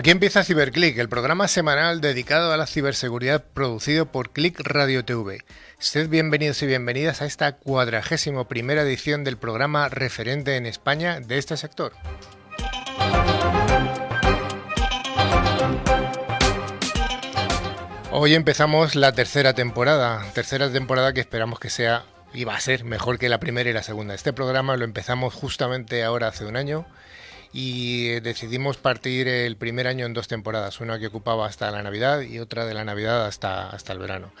Aquí empieza CiberClick, el programa semanal dedicado a la ciberseguridad producido por Click Radio TV. Sed bienvenidos y bienvenidas a esta cuadragésimo primera edición del programa referente en España de este sector. Hoy empezamos la tercera temporada, tercera temporada que esperamos que sea y va a ser mejor que la primera y la segunda. Este programa lo empezamos justamente ahora hace un año y eh, decidimos partir el primer año en dos temporadas, una que ocupaba hasta la Navidad y otra de la Navidad hasta, hasta el verano.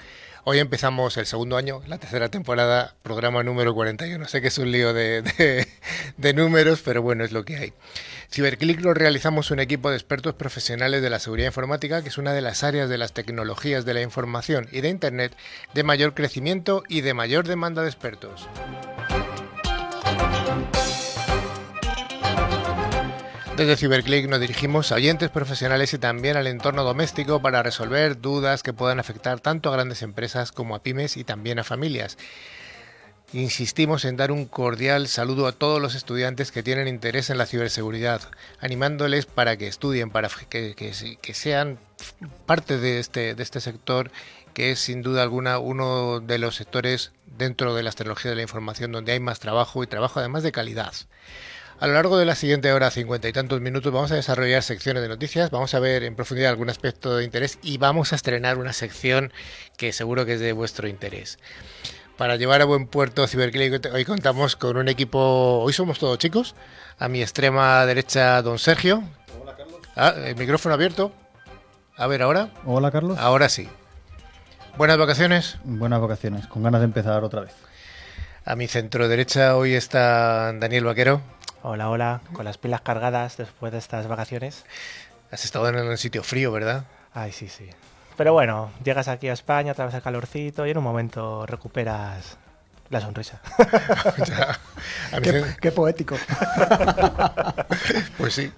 Hoy empezamos el segundo año, la tercera temporada, programa número 41. Sé que es un lío de, de, números, pero bueno, es lo que hay. Ciberclick lo realizamos un equipo de expertos profesionales de la seguridad informática, que es una de las áreas de las tecnologías de la información y de Internet de mayor crecimiento y de mayor demanda de expertos. Desde Ciberclick nos dirigimos a oyentes profesionales y también al entorno doméstico para resolver dudas que puedan afectar tanto a grandes empresas como a pymes y también a familias. Insistimos en dar un cordial saludo a todos los estudiantes que tienen interés en la ciberseguridad, animándoles para que estudien, para que, que sean parte de este, de este sector que es sin duda alguna uno de los sectores dentro de las tecnologías de la información donde hay más trabajo y trabajo además de calidad. A lo largo de la siguiente hora, cincuenta y tantos minutos, vamos a desarrollar secciones de noticias, vamos a ver en profundidad algún aspecto de interés y vamos a estrenar una sección que seguro que es de vuestro interés. Para llevar a buen puerto Ciberclick, hoy contamos con un equipo, hoy somos todos chicos, a mi extrema derecha don Sergio. Hola Carlos. Ah, el micrófono abierto. A ver, ahora. Hola Carlos. Ahora sí. ¿Buenas vacaciones? Buenas vacaciones, con ganas de empezar otra vez. A mi centro derecha hoy está Daniel Vaquero. Hola, hola, con las pilas cargadas después de estas vacaciones. Has estado en un sitio frío, ¿verdad? Ay, sí, sí. Pero bueno, llegas aquí a España, vez el calorcito y en un momento recuperas la sonrisa. qué, poético. pues sí.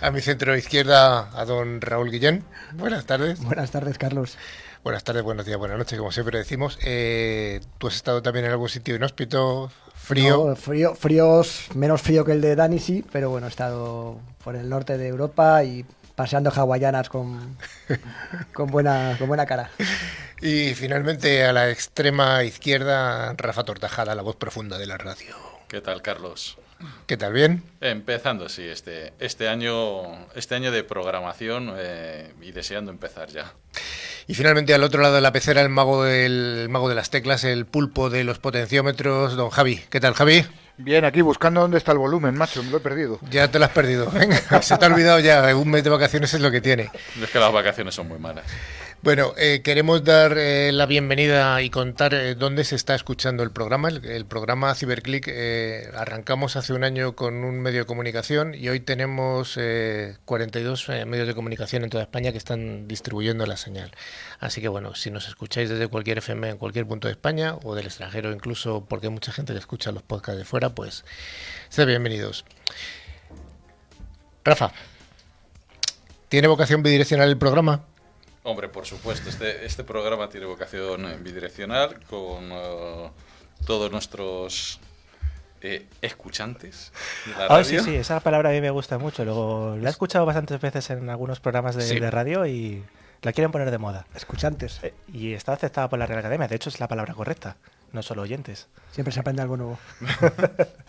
A mi centro izquierda, a don Raúl Guillén. Buenas tardes. Buenas tardes, Carlos. Buenas tardes, buenos días, buenas noches, como siempre decimos. Eh, ¿Tú has estado también en algún sitio inhóspito, frío? frío, fríos, menos frío que el de Dani, sí, pero bueno, he estado por el norte de Europa y paseando hawaianas con, con, buena, con buena cara. Y finalmente a la extrema izquierda, Rafa Tortajada, la voz profunda de la radio. ¿Qué tal, Carlos? ¿Qué tal? ¿Bien? Empezando, sí, este, este, año, este año de programación eh, y deseando empezar ya. Y finalmente al otro lado de la pecera el mago del mago de las teclas, el pulpo de los potenciómetros, don Javi. ¿Qué tal, Javi? Bien, aquí buscando dónde está el volumen, macho, me lo he perdido. Ya te lo has perdido. Venga, se te ha olvidado ya, un mes de vacaciones es lo que tiene. Es que las vacaciones son muy malas. Bueno, eh, queremos dar eh, la bienvenida y contar eh, dónde se está escuchando el programa. El, programa Ciberclick arrancamos hace un año con un medio de comunicación y hoy tenemos 42 medios de comunicación en toda España que están distribuyendo la señal. Así que bueno, si nos escucháis desde cualquier FM en cualquier punto de España o del extranjero incluso, porque mucha gente que escucha los podcasts de fuera, pues sed bienvenidos. Rafa, ¿tiene vocación bidireccional el programa? Hombre, por supuesto, este, este programa tiene vocación bidireccional con uh, todos nuestros eh, escuchantes. Ah, sí, sí, esa palabra a mí me gusta mucho. Luego la he escuchado bastantes veces en algunos programas de, radio y la quieren poner de moda. Escuchantes. Eh, y está aceptada por la Real Academia. De hecho, es la palabra correcta, no solo oyentes. Siempre se aprende algo nuevo.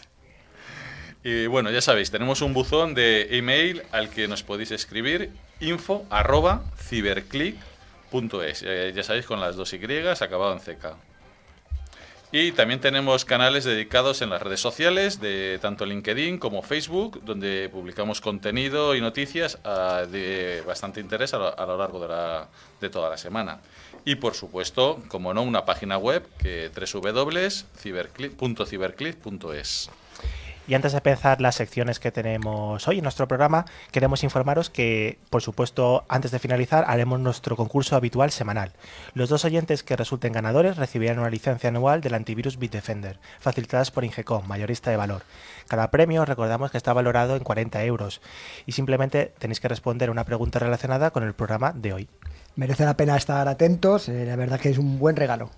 y bueno, ya sabéis, tenemos un buzón de email al que nos podéis escribir info arroba. Eh, ya sabéis, con las dos Y, acabado en CK. Y también tenemos canales dedicados en las redes sociales de tanto LinkedIn como Facebook, donde publicamos contenido y noticias ah, de bastante interés a lo, largo de, la, de, toda la semana. Y por supuesto, como no, una página web que www.ciberclick.es. Y antes de empezar las secciones que tenemos hoy en nuestro programa, queremos informaros que, por supuesto, antes de finalizar, haremos nuestro concurso habitual semanal. Los dos oyentes que resulten ganadores recibirán una licencia anual del antivirus Bitdefender, facilitadas por Ingecom, mayorista de valor. Cada premio, recordamos que está valorado en 40 euros y simplemente tenéis que responder una pregunta relacionada con el programa de hoy. Merece la pena estar atentos, eh, la verdad que es un buen regalo.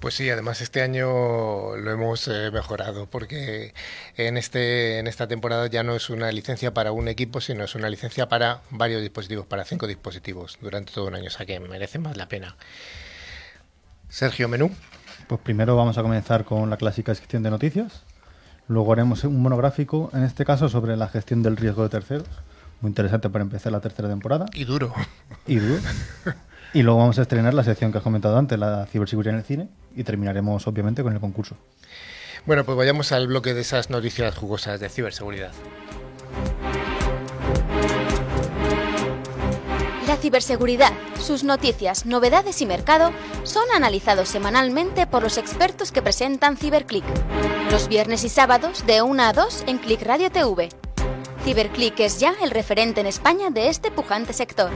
Pues sí, además este año lo hemos eh, mejorado porque en este en esta temporada ya no es una licencia para un equipo, sino es una licencia para varios dispositivos, para cinco dispositivos durante todo un año, o sea que merece más la pena. Sergio Menú. Pues primero vamos a comenzar con la clásica sección de noticias. Luego haremos un monográfico, en este caso, sobre la gestión del riesgo de terceros. Muy interesante para empezar la tercera temporada. Y duro. Y duro. Y luego vamos a estrenar la sección que has comentado antes, la ciberseguridad en el cine, y terminaremos obviamente con el concurso. Bueno, pues vayamos al bloque de esas noticias jugosas de ciberseguridad. La ciberseguridad, sus noticias, novedades y mercado son analizados semanalmente por los expertos que presentan CiberClick. Los viernes y sábados de 1 a 2 en Click Radio TV. CiberClick es ya el referente en España de este pujante sector.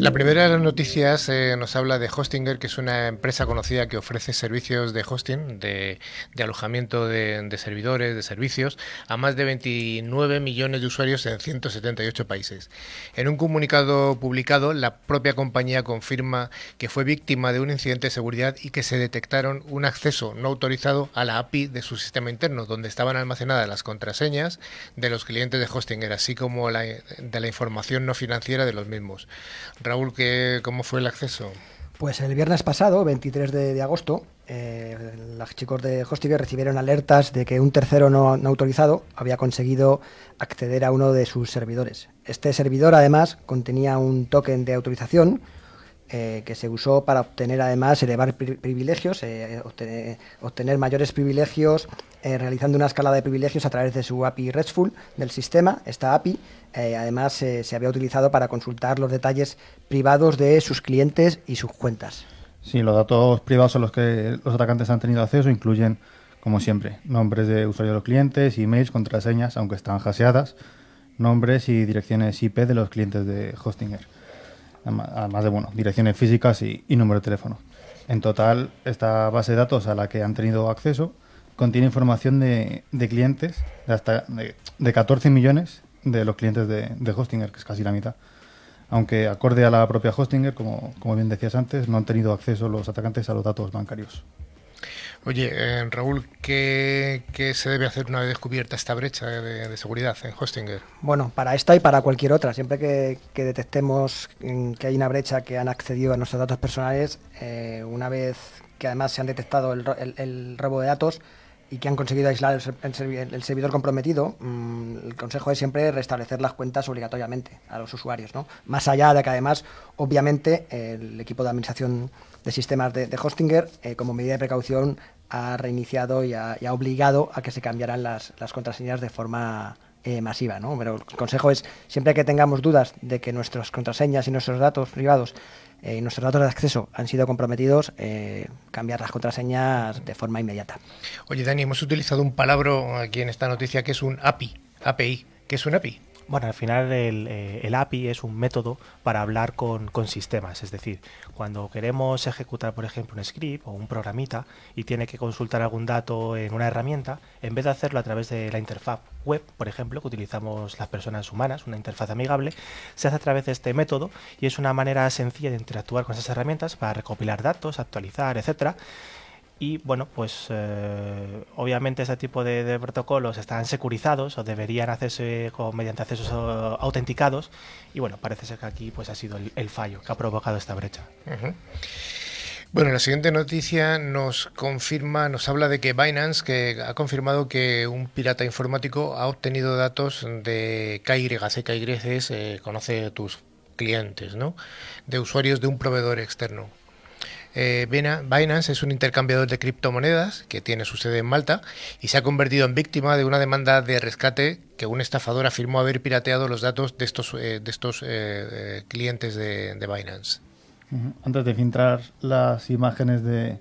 La primera de las noticias eh, nos habla de Hostinger, que es una empresa conocida que ofrece servicios de hosting, de, de alojamiento de, de, servidores, de servicios, a más de 29 millones de usuarios en 178 países. En un comunicado publicado, la propia compañía confirma que fue víctima de un incidente de seguridad y que se detectaron un acceso no autorizado a la API de su sistema interno, donde estaban almacenadas las contraseñas de los clientes de Hostinger, así como la, de la información no financiera de los mismos. Raúl, ¿qué, ¿cómo fue el acceso? Pues el viernes pasado, 23 de, agosto, eh, los chicos de Hostinger recibieron alertas de que un tercero no, autorizado había conseguido acceder a uno de sus servidores. Este servidor además contenía un token de autorización eh, que se usó para obtener además elevar pri privilegios, eh, obtener, obtener, mayores privilegios eh, realizando una escala de privilegios a través de su API RESTful del sistema. Esta API eh, además se había utilizado para consultar los detalles privados de sus clientes y sus cuentas. Sí, los datos privados a los que los atacantes han tenido acceso incluyen, como siempre, nombres de usuarios de los clientes, emails, contraseñas, aunque están haseadas, nombres y direcciones IP de los clientes de Hostinger además de bueno, direcciones físicas y, número de teléfono. En total, esta base de datos a la que han tenido acceso contiene información de, clientes, de hasta de, 14 millones de los clientes de, de, Hostinger, que es casi la mitad. Aunque acorde a la propia Hostinger, como, como bien decías antes, no han tenido acceso los atacantes a los datos bancarios. Oye, eh, Raúl, ¿qué, ¿qué, se debe hacer una vez descubierta esta brecha de, seguridad en Hostinger? Bueno, para esta y para cualquier otra, siempre que, que detectemos que hay una brecha que han accedido a nuestros datos personales, eh, una vez que además se han detectado el, el, el, robo de datos y que han conseguido aislar el, servidor comprometido, mmm, el consejo es siempre restablecer las cuentas obligatoriamente a los usuarios, ¿no? Más allá de que además, obviamente, el equipo de administración de sistemas de, Hostinger, eh, como medida de precaución, ha reiniciado y ha, obligado a que se cambiaran las, las contraseñas de forma eh, masiva. ¿no? Pero el consejo es, siempre que tengamos dudas de que nuestras contraseñas y nuestros datos privados eh, y nuestros datos de acceso han sido comprometidos, eh, cambiar las contraseñas de forma inmediata. Oye, Dani, hemos utilizado un palabra aquí en esta noticia que es un API. API. ¿Qué es un API? Bueno, al final el, eh, API es un método para hablar con, con, sistemas, es decir, cuando queremos ejecutar, por ejemplo, un script o un programita y tiene que consultar algún dato en una herramienta, en vez de hacerlo a través de la interfaz web, por ejemplo, que utilizamos las personas humanas, una interfaz amigable, se hace a través de este método y es una manera sencilla de interactuar con esas herramientas para recopilar datos, actualizar, etcétera y bueno, pues eh, obviamente ese tipo de, protocolos están securizados o deberían hacerse con, mediante accesos autenticados y bueno, parece ser que aquí pues ha sido el, fallo que ha provocado esta brecha. Bueno, la siguiente noticia nos confirma, nos habla de que Binance que ha confirmado que un pirata informático ha obtenido datos de KYC, KYC es, eh, conoce tus clientes, ¿no? De usuarios de un proveedor externo. Eh, Binance es un intercambiador de criptomonedas que tiene su sede en Malta y se ha convertido en víctima de una demanda de rescate que un estafador afirmó haber pirateado los datos de estos, eh, de estos eh, clientes de, Binance. Antes de filtrar las imágenes de,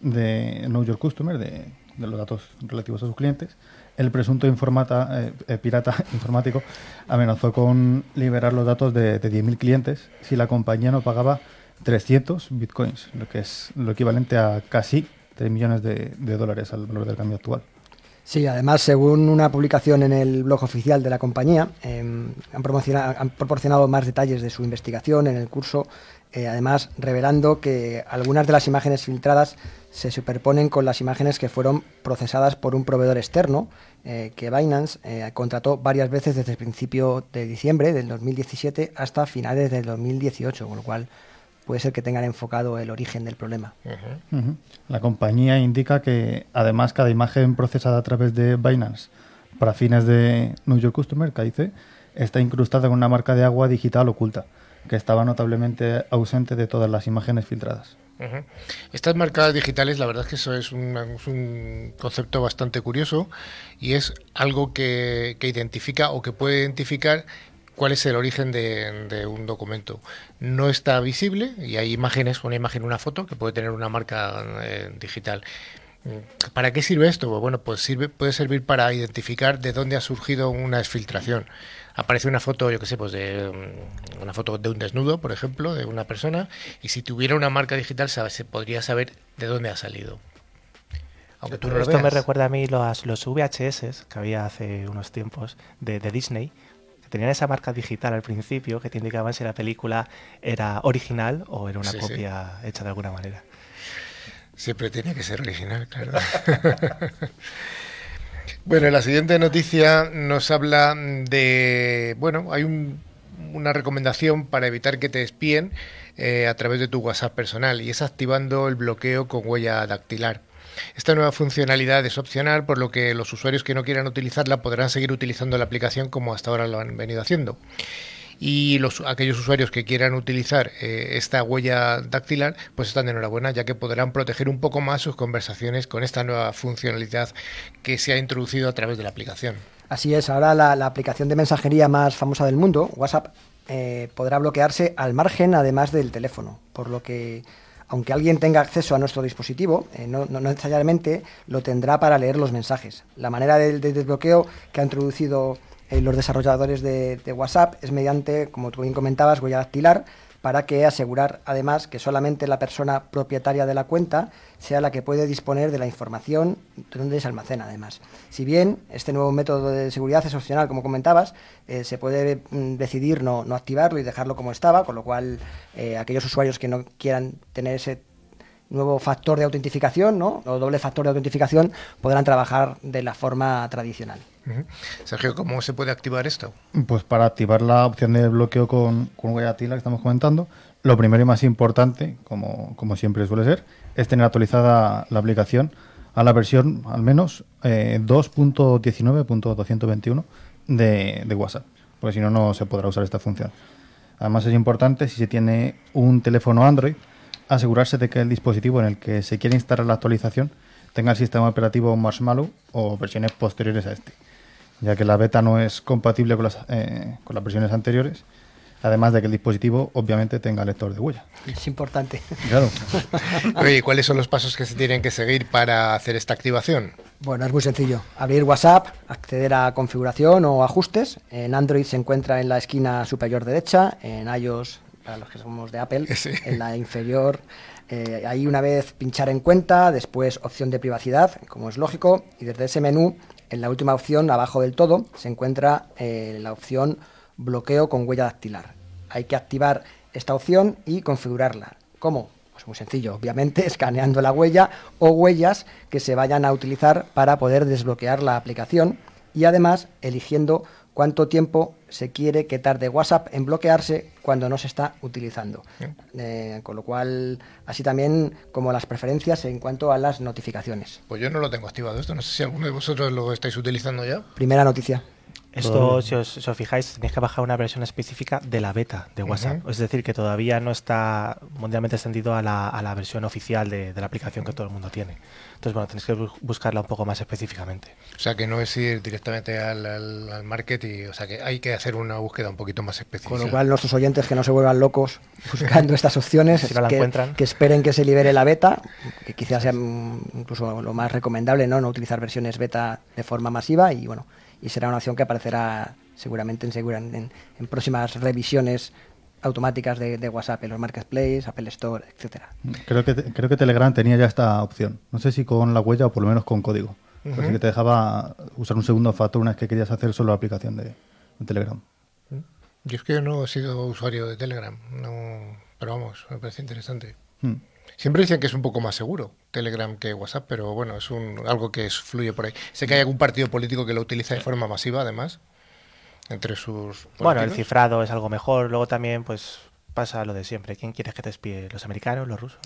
de Know Your Customer, de, los datos relativos a sus clientes, el presunto informata, eh, eh, pirata informático amenazó con liberar los datos de, de 10.000 clientes si la compañía no pagaba 300 bitcoins, lo que es lo equivalente a casi 3 millones de, dólares al valor del cambio actual. Sí, además, según una publicación en el blog oficial de la compañía, eh, han, han proporcionado más detalles de su investigación en el curso, eh, además revelando que algunas de las imágenes filtradas se superponen con las imágenes que fueron procesadas por un proveedor externo eh, que Binance eh, contrató varias veces desde el principio de diciembre del 2017 hasta finales del 2018, con lo cual puede ser que tengan enfocado el origen del problema. La compañía indica que además cada imagen procesada a través de Binance para fines de Know Your Customer, KIC, está incrustada con una marca de agua digital oculta, que estaba notablemente ausente de todas las imágenes filtradas. Estas marcas digitales, la verdad es que eso es, un concepto bastante curioso y es algo que, que identifica o que puede identificar cuál es el origen de, de un documento. No está visible y hay imágenes, una imagen, una foto que puede tener una marca eh, digital. ¿Para qué sirve esto? Pues Bueno, pues sirve, puede servir para identificar de dónde ha surgido una exfiltración. Aparece una foto, yo qué sé, pues de mm, una foto de un desnudo, por ejemplo, de una persona, y si tuviera una marca digital se podría saber de dónde ha salido. Aunque tú no lo Esto me recuerda a mí los, los VHS que había hace unos tiempos de, de Disney, tenían esa marca digital al principio que te indicaban si la película era original o era una Sí, sí. copia hecha de alguna manera. Siempre tiene que ser original, claro. bueno, la siguiente noticia nos habla de, bueno, hay un- una recomendación para evitar que te espíen eh, a través de tu WhatsApp personal y es activando el bloqueo con huella dactilar. Esta nueva funcionalidad es opcional, por lo que los usuarios que no quieran utilizarla podrán seguir utilizando la aplicación como hasta ahora lo han venido haciendo. Y los, aquellos usuarios que quieran utilizar eh, esta huella dactilar, pues están de enhorabuena, ya que podrán proteger un poco más sus conversaciones con esta nueva funcionalidad que se ha introducido a través de la aplicación. Así es, ahora la, aplicación de mensajería más famosa del mundo, WhatsApp, eh, podrá bloquearse al margen además del teléfono, por lo que aunque alguien tenga acceso a nuestro dispositivo, eh, no, necesariamente lo tendrá para leer los mensajes. La manera de, de desbloqueo que ha introducido eh, los desarrolladores de, de WhatsApp es mediante, como tú bien comentabas, huella dactilar, para que asegurar además que solamente la persona propietaria de la cuenta sea la que puede disponer de la información donde se almacena además. Si bien este nuevo método de seguridad es opcional, como comentabas, eh, se puede mm, decidir no, activarlo y dejarlo como estaba, con lo cual eh, aquellos usuarios que no quieran tener ese nuevo factor de autentificación, ¿no? o doble factor de autentificación, podrán trabajar de la forma tradicional. Sergio, ¿cómo se puede activar esto? Pues para activar la opción de bloqueo con, con huella que estamos comentando, lo primero y más importante, como, como siempre suele ser, es tener actualizada la aplicación a la versión al menos eh, 2.19.221 de, de WhatsApp, porque si no, no se podrá usar esta función. Además es importante, si se tiene un teléfono Android, asegurarse de que el dispositivo en el que se quiere instalar la actualización tenga el sistema operativo Marshmallow o versiones posteriores a este, ya que la beta no es compatible con las, eh, con las versiones anteriores, además de que el dispositivo obviamente tenga lector de huella. Es importante. Claro. Oye, ¿y ¿cuáles son los pasos que se tienen que seguir para hacer esta activación? Bueno, es muy sencillo. Abrir WhatsApp, acceder a configuración o ajustes. En Android se encuentra en la esquina superior derecha, en iOS, para los que somos de Apple, Sí. en la inferior. Eh, ahí una vez pinchar en cuenta, después opción de privacidad, como es lógico, y desde ese menú, en la última opción, abajo del todo, se encuentra eh, la opción bloqueo con huella dactilar. Hay que activar esta opción y configurarla. ¿Cómo? Pues muy sencillo, obviamente escaneando la huella o huellas que se vayan a utilizar para poder desbloquear la aplicación y además eligiendo cuánto tiempo se quiere que tarde WhatsApp en bloquearse cuando no se está utilizando. Eh, con lo cual, así también como las preferencias en cuanto a las notificaciones. Pues yo no lo tengo activado esto, no sé si alguno de vosotros lo estáis utilizando ya. Primera noticia. Esto, si os, si os fijáis, tenéis que bajar una versión específica de la beta de WhatsApp. Es decir, que todavía no está mundialmente extendido a la, a la versión oficial de, de la aplicación que todo el mundo tiene. Entonces, bueno, tenéis que bu- buscarla un poco más específicamente. O sea, que no es ir directamente al, al, al market y, o sea, que hay que hacer una búsqueda un poquito más específica. Con lo cual, nuestros oyentes que no se vuelvan locos buscando estas opciones, Si no la que, encuentran. que esperen que se libere la beta, que quizás sea mm, incluso lo más recomendable, ¿no? No utilizar versiones beta de forma masiva y bueno, y será una opción que aparecerá seguramente en, en, en próximas revisiones automáticas de, de WhatsApp en los marketplaces, Apple Store, etcétera. Creo que, creo que Telegram tenía ya esta opción. No sé si con la huella o por lo menos con código. Pero sí que te dejaba usar un segundo factor una vez que querías hacer solo la aplicación de, de Telegram. Yo es que no he sido usuario de Telegram, no, pero vamos, me parece interesante. Mm. Siempre dicen que es un poco más seguro Telegram que WhatsApp, pero bueno, es un, algo que fluye por ahí. Sé que hay algún partido político que lo utiliza de forma masiva, además, entre sus. Bueno, el cifrado es algo mejor. Luego también, pues, pasa lo de siempre. ¿Quién quieres que te espíe? ¿Los americanos, los rusos?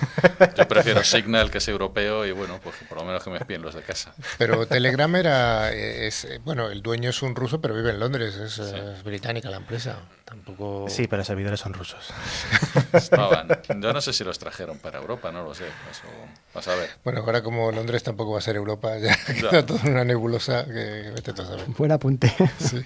Yo prefiero Signal que es europeo y bueno, pues por lo menos que me espíen los de casa. Pero Telegram era. eh, Es, eh, bueno, el dueño es un ruso, pero vive en Londres, es, eh, es británica la empresa. Tampoco. Sí, pero los servidores son rusos. Estaban. Yo no sé si los trajeron para Europa, no lo sé. Eso, vas a ver. Bueno, ahora como Londres tampoco va a ser Europa, ya Ya. queda toda una nebulosa que, vete tú a saber. Buen apunte. Sí.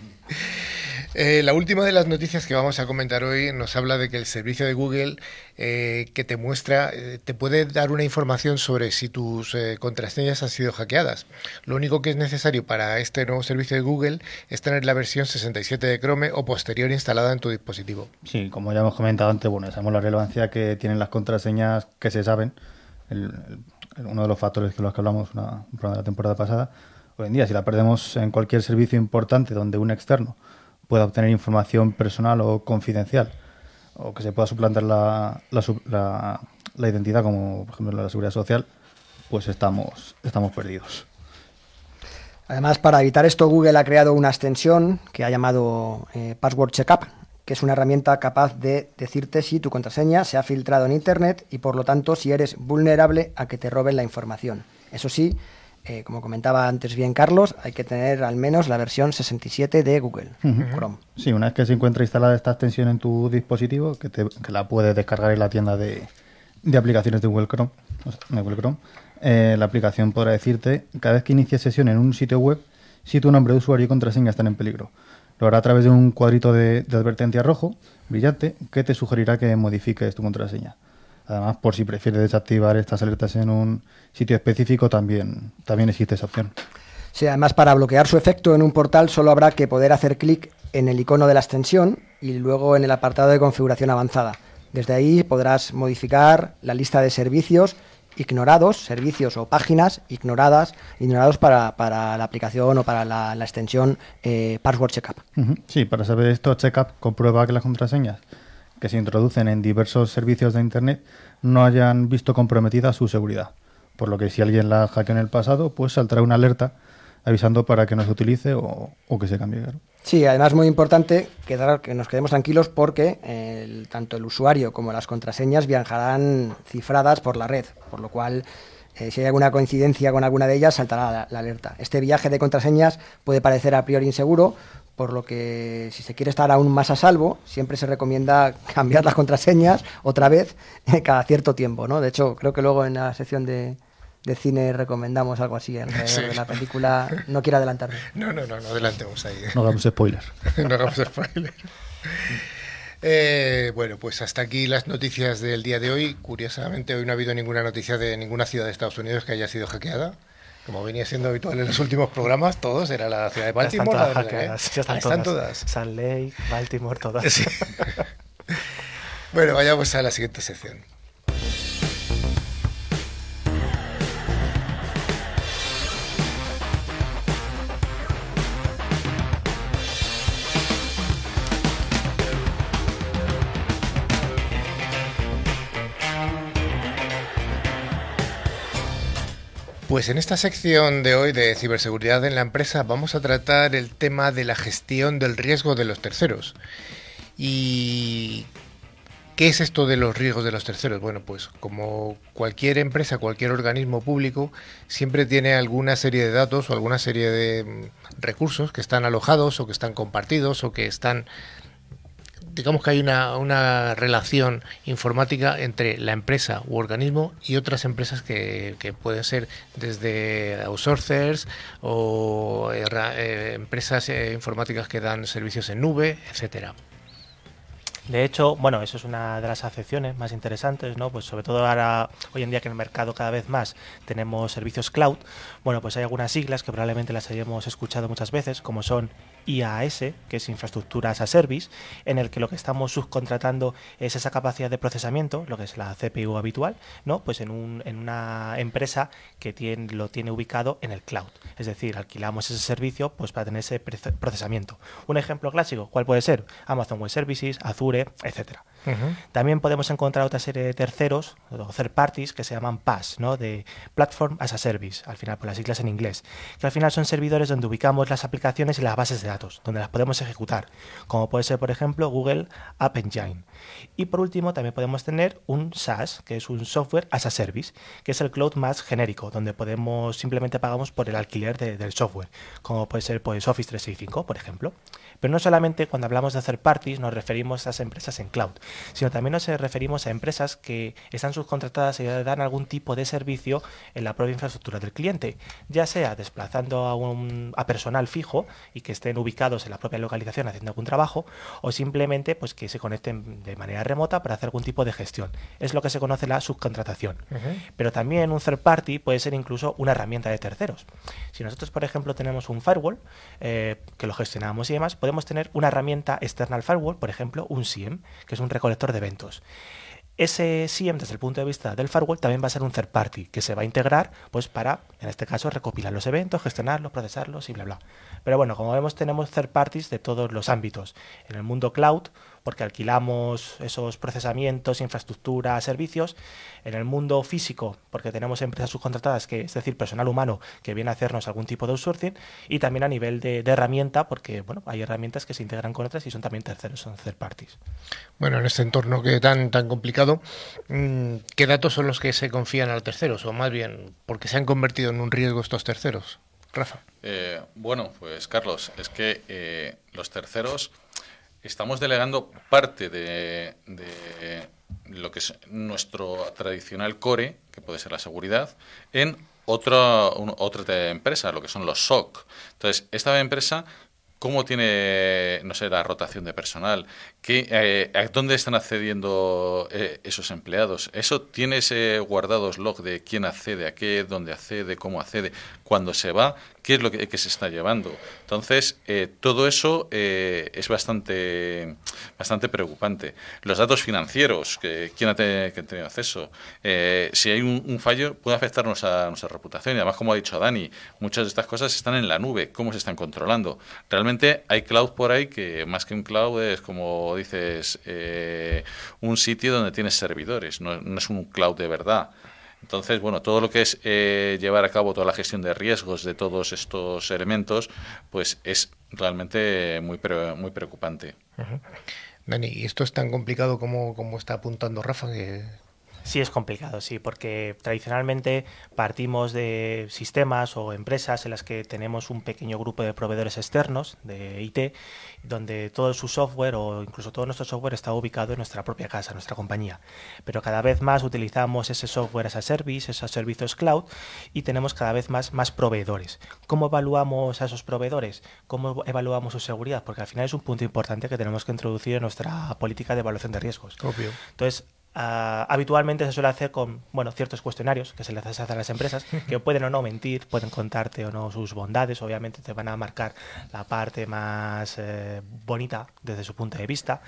Eh, la última de las noticias que vamos a comentar hoy nos habla de que el servicio de Google eh, que te muestra, eh, te puede dar una información sobre si tus eh, contraseñas han sido hackeadas. Lo único que es necesario para este nuevo servicio de Google es tener la versión 67 de Chrome o posterior instalada en tu dispositivo. Sí, como ya hemos comentado antes, bueno, sabemos la relevancia que tienen las contraseñas que se saben. Uno de los factores de los que hablamos una, de la temporada pasada. Hoy en día, si la perdemos en cualquier servicio importante donde un externo pueda obtener información personal o confidencial, o que se pueda suplantar la, la, la identidad, como por ejemplo la seguridad social, pues estamos, estamos perdidos. Además, para evitar esto, Google ha creado una extensión que ha llamado eh, Password Checkup, que es una herramienta capaz de decirte si tu contraseña se ha filtrado en Internet y, por lo tanto, si eres vulnerable a que te roben la información. Eso sí, eh, como comentaba antes bien Carlos, hay que tener al menos la versión 67 de Google Chrome. Sí, una vez que se encuentra instalada esta extensión en tu dispositivo, que, te- que la puedes descargar en la tienda de, de aplicaciones de Google Chrome, o sea, de Google Chrome, eh, la aplicación podrá decirte cada vez que inicies sesión en un sitio web si tu nombre de usuario y contraseña están en peligro. Lo hará a través de un cuadrito de, de advertencia rojo, brillante, que te sugerirá que modifiques tu contraseña. Además, por si prefieres desactivar estas alertas en un sitio específico, también, también existe esa opción. Sí, además para bloquear su efecto en un portal solo habrá que poder hacer clic en el icono de la extensión y luego en el apartado de configuración avanzada. Desde ahí podrás modificar la lista de servicios ignorados, servicios o páginas ignoradas, ignorados para, para la aplicación o para la, la extensión eh, Password Checkup. Sí, para saber esto, Checkup comprueba que las contraseñas que se introducen en diversos servicios de Internet no hayan visto comprometida su seguridad. Por lo que si alguien la hackeó en el pasado, pues saldrá una alerta avisando para que no se utilice o, que se cambie. Sí, además muy importante que nos quedemos tranquilos porque el- tanto el usuario como las contraseñas viajarán cifradas por la red, por lo cual eh, si hay alguna coincidencia con alguna de ellas saltará la alerta. Este viaje de contraseñas puede parecer a priori inseguro, por lo que si se quiere estar aún más a salvo, siempre se recomienda cambiar las contraseñas otra vez eh, cada cierto tiempo. ¿no? De hecho, creo que luego en la sección de, de cine recomendamos algo así alrededor Sí. de la película. No quiero adelantarme. No, no, no, no adelantemos ahí. No hagamos spoiler. no hagamos spoiler. Eh, bueno, pues hasta aquí las noticias del día de hoy. Curiosamente, hoy no ha habido ninguna noticia de ninguna ciudad de Estados Unidos que haya sido hackeada. Como venía siendo habitual en los últimos programas, todos era la ciudad de Ya están Baltimore. todas la ya están, están todas. todas. Salt Lake, Baltimore, todas. Sí. bueno, vayamos a la siguiente sección. Pues en esta sección de hoy de ciberseguridad en la empresa vamos a tratar el tema de la gestión del riesgo de los terceros. Y ¿Qué es esto de los riesgos de los terceros? Bueno, pues como cualquier empresa, cualquier organismo público, siempre tiene alguna serie de datos o alguna serie de mm, recursos que están alojados o que están compartidos o que están digamos que hay una, una, relación informática entre la empresa u organismo y otras empresas que, que pueden ser desde outsourcers o eh, empresas eh, informáticas que dan servicios en nube, etcétera. De hecho, bueno, eso es una de las acepciones más interesantes, ¿no? Pues sobre todo ahora, hoy en día que en el mercado cada vez más tenemos servicios cloud, bueno, pues hay algunas siglas que probablemente las hayamos escuchado muchas veces, como son IaaS, que es Infraestructura as a Service, en el que lo que estamos subcontratando es esa capacidad de procesamiento, lo que es la CPU habitual, ¿no? Pues en, un, en una empresa que tiene, lo tiene ubicado en el cloud. Es decir, alquilamos ese servicio pues para tener ese procesamiento. Un ejemplo clásico, ¿cuál puede ser? Amazon Web Services, Azure, etcétera. También podemos encontrar otra serie de terceros, o third parties, que se llaman PaaS, ¿no? de Platform as a Service, al final por las siglas en inglés, que al final son servidores donde ubicamos las aplicaciones y las bases de datos, donde las podemos ejecutar, como puede ser, por ejemplo, Google App Engine. Y por último, también podemos tener un SaaS, que es un Software as a Service, que es el cloud más genérico, donde podemos simplemente pagamos por el alquiler del software, como puede ser pues, Office 365, por ejemplo. Pero no solamente cuando hablamos de hacer parties nos referimos a esas empresas en cloud, sino también nos referimos a empresas que están subcontratadas y dan algún tipo de servicio en la propia infraestructura del cliente, ya sea desplazando a, un, a personal fijo y que estén ubicados en la propia localización haciendo algún trabajo, o simplemente pues que se conecten de manera remota para hacer algún tipo de gestión. Es lo que se conoce la subcontratación. Pero también un third party puede ser incluso una herramienta de terceros. Si nosotros, por ejemplo, tenemos un firewall eh, que lo gestionamos y demás, podemos tener una herramienta externa al firewall, por ejemplo, un SIEM, que es un recolector de eventos. Ese SIEM, desde el punto de vista del firewall, también va a ser un third party que se va a integrar pues, para, en este caso, recopilar los eventos, gestionarlos, procesarlos y bla, bla. Pero bueno, como vemos, tenemos third parties de todos los ámbitos. En el mundo cloud, porque alquilamos esos procesamientos, infraestructura, servicios. En el mundo físico, porque tenemos empresas subcontratadas, que es decir, personal humano que viene a hacernos algún tipo de outsourcing. Y también a nivel de, herramienta, porque bueno, hay herramientas que se integran con otras y son también terceros, son third parties. Bueno, en este entorno que tan, tan complicado, mm, ¿qué datos son los que se confían a los terceros? O más bien, ¿por qué se han convertido en un riesgo estos terceros? Rafa. Eh, bueno, pues Carlos, es que eh, los terceros estamos delegando parte de, lo que es nuestro tradicional core, que puede ser la seguridad, en otra, otra empresa, lo que son los SOC. Entonces, esta empresa ¿Cómo tiene, no sé, la rotación de personal? ¿Qué, eh, ¿A dónde están accediendo eh, esos empleados? ¿Eso tiene ese guardados log de quién accede a qué, dónde accede, cómo accede, cuándo se va? Qué es lo que, se está llevando. Entonces, eh, todo eso eh, es bastante, bastante preocupante. Los datos financieros, que, ¿quién ha, tenido acceso? Eh, si hay un, fallo, puede afectarnos a nuestra reputación. Y además, como ha dicho Dani, muchas de estas cosas están en la nube. ¿Cómo se están controlando? Realmente hay cloud por ahí que, más que un cloud, es como dices, un sitio donde tienes servidores, no es un cloud de verdad. Entonces, bueno, todo lo que es eh, llevar a cabo toda la gestión de riesgos de todos estos elementos, pues es realmente muy, muy preocupante. Dani, ¿y esto es tan complicado como, como está apuntando Rafa? Que, Sí, es complicado, sí, porque tradicionalmente partimos de sistemas o empresas en las que tenemos un pequeño grupo de proveedores externos de IT, donde todo su software o incluso todo nuestro software está ubicado en nuestra propia casa, nuestra compañía. Pero cada vez más utilizamos ese software as a service, esos servicios cloud, y tenemos cada vez más, más proveedores. ¿Cómo evaluamos a esos proveedores? ¿Cómo evaluamos su seguridad? Porque al final es un punto importante que tenemos que introducir en nuestra política de evaluación de riesgos. Obvio. Entonces, Ah, habitualmente se suele hacer con bueno, ciertos cuestionarios que se les hace a las empresas, que pueden o no mentir, pueden contarte o no sus bondades, obviamente te van a marcar la parte más eh, bonita desde su punto de vista.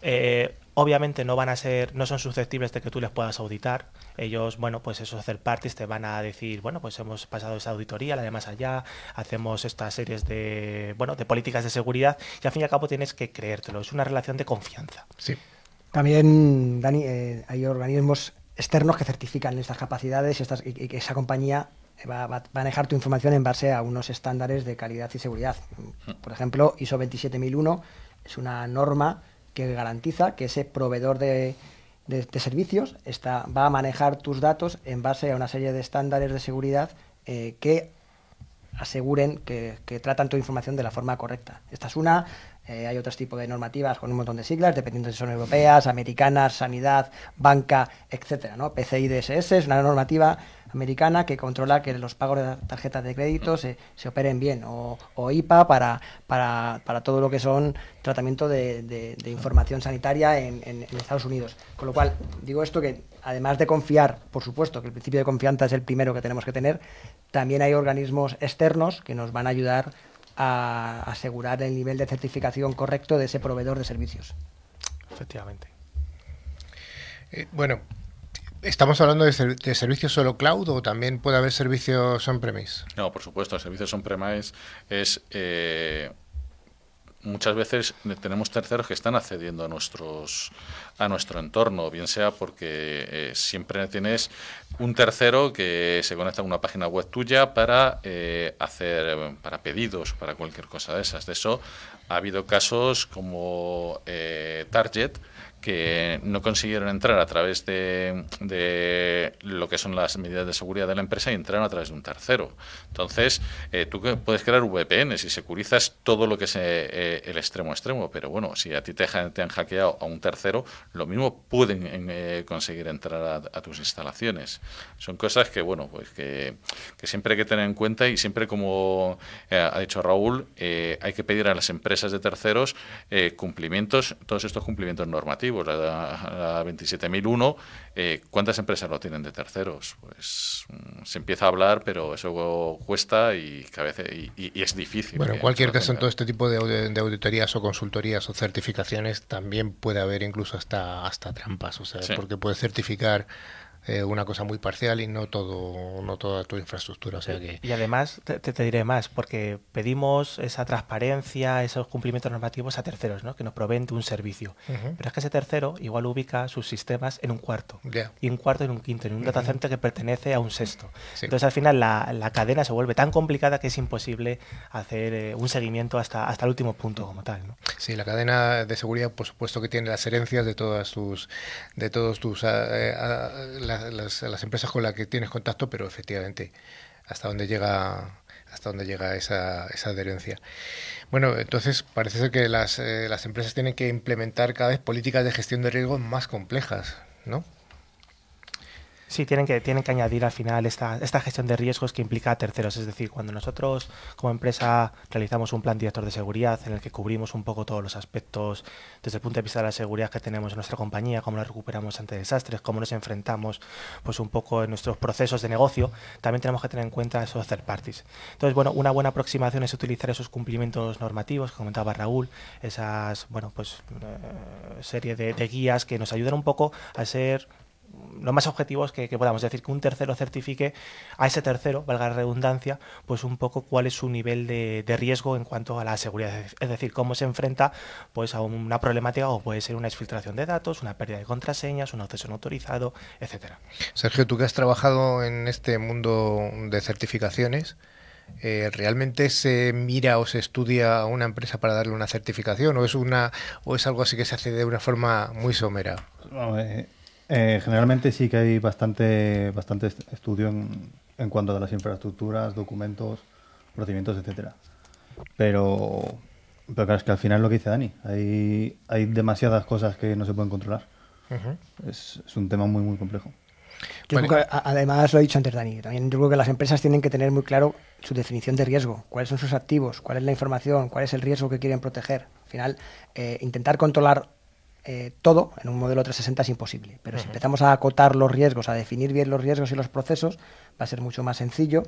Eh, obviamente no van a ser, no son susceptibles de que tú les puedas auditar. Ellos, bueno, pues esos hacer parties te van a decir, bueno, pues hemos pasado esa auditoría, la de más allá, hacemos estas series de, bueno, de políticas de seguridad y al fin y al cabo tienes que creértelo. Es una relación de confianza. Sí. También, Dani, eh, hay organismos externos que certifican estas capacidades y, estas, y, que esa compañía va, a manejar tu información en base a unos estándares de calidad y seguridad. Por ejemplo, ISO 27001 es una norma que garantiza que ese proveedor de, de, servicios está, va a manejar tus datos en base a una serie de estándares de seguridad eh, que aseguren que, que, tratan tu información de la forma correcta. Esta es una, eh, hay otros tipos de normativas con un montón de siglas, dependiendo si son europeas, americanas, sanidad, banca, etcétera. ¿no? PCI DSS es una normativa americana que controla que los pagos de tarjetas de crédito se, se operen bien, o, IPA para, para, para, todo lo que son tratamiento de, información sanitaria en, en, Estados Unidos. Con lo cual, digo esto que además de confiar, por supuesto, que el principio de confianza es el primero que tenemos que tener, también hay organismos externos que nos van a ayudar a asegurar el nivel de certificación correcto de ese proveedor de servicios. Efectivamente. Eh, bueno, ¿estamos hablando de, servicios solo cloud o también puede haber servicios on-premise? No, por supuesto, el servicio on-premise es... Eh, muchas veces tenemos terceros que están accediendo a nuestros a nuestro entorno, bien sea porque eh, siempre tienes un tercero que se conecta a una página web tuya para eh, hacer para pedidos, para cualquier cosa de esas. De eso ha habido casos como eh, Target que no consiguieron entrar a través de, lo que son las medidas de seguridad de la empresa y entraron a través de un tercero. Entonces, eh, tú puedes crear VPNs y securizas todo lo que es eh, el extremo extremo, pero bueno, si a ti te, te, han hackeado a un tercero, lo mismo pueden eh, conseguir entrar a, tus instalaciones. Son cosas que, bueno, pues que, que, siempre hay que tener en cuenta y siempre, como ha dicho Raúl, hay que pedir a las empresas de terceros cumplimientos, todos estos cumplimientos normativos la, 27001, eh, ¿cuántas empresas lo tienen de terceros? Pues mm, se empieza a hablar, pero eso cuesta y, y, es difícil. Bueno, en cualquier caso, en todo este tipo de, de, auditorías o consultorías o certificaciones también puede haber incluso hasta, hasta trampas, o sea, porque puedes certificar eh, una cosa muy parcial y no todo no toda tu infraestructura. O sea que... Y además te, te, diré más, porque pedimos esa transparencia, esos cumplimientos normativos a terceros, ¿no? que nos proveen de un servicio. Pero es que ese tercero igual ubica sus sistemas en un cuarto, y un cuarto en un quinto, en un data center que pertenece a un sexto. Entonces al final la, la, cadena se vuelve tan complicada que es imposible hacer eh, un seguimiento hasta, hasta el último punto como tal. ¿no? Sí, la cadena de seguridad por supuesto que tiene las herencias de todas tus de todos tus eh, las, empresas con las que tienes contacto, pero efectivamente hasta dónde llega hasta dónde llega esa, esa adherencia. Bueno, entonces parece ser que las, eh, las empresas tienen que implementar cada vez políticas de gestión de riesgos más complejas, ¿no? Sí, tienen que, tienen que añadir al final esta, esta gestión de riesgos que implica a terceros. Es decir, cuando nosotros como empresa realizamos un plan director de seguridad en el que cubrimos un poco todos los aspectos desde el punto de vista de la seguridad que tenemos en nuestra compañía, cómo la recuperamos ante desastres, cómo nos enfrentamos pues un poco en nuestros procesos de negocio, también tenemos que tener en cuenta esos third parties. Entonces, bueno, una buena aproximación es utilizar esos cumplimientos normativos que comentaba Raúl, esas, bueno, pues eh, serie de, de guías que nos ayudan un poco a ser lo más objetivo es que, podamos decir que un tercero certifique a ese tercero, valga la redundancia, pues un poco cuál es su nivel de, riesgo en cuanto a la seguridad, es decir, cómo se enfrenta pues a una problemática o puede ser una exfiltración de datos, una pérdida de contraseñas, un acceso no autorizado, etcétera. Sergio, tú que has trabajado en este mundo de certificaciones, eh, ¿realmente se mira o se estudia a una empresa para darle una certificación o es una o es algo así que se hace de una forma muy somera? Eh, eh, generalmente sí que hay bastante, bastante estudio en, en cuanto a las infraestructuras, documentos, procedimientos, etcétera. Pero, pero claro, es que al final lo que dice Dani, hay, hay demasiadas cosas que no se pueden controlar. es, es, un tema muy, muy complejo. Yo creo que, además, lo he dicho antes, Dani, también yo creo que las empresas tienen que tener muy claro su definición de riesgo, cuáles son sus activos, cuál es la información, cuál es el riesgo que quieren proteger. Al final, eh, intentar controlar eh, todo en un modelo 360 es imposible. Pero si empezamos a acotar los riesgos, a definir bien los riesgos y los procesos, va a ser mucho más sencillo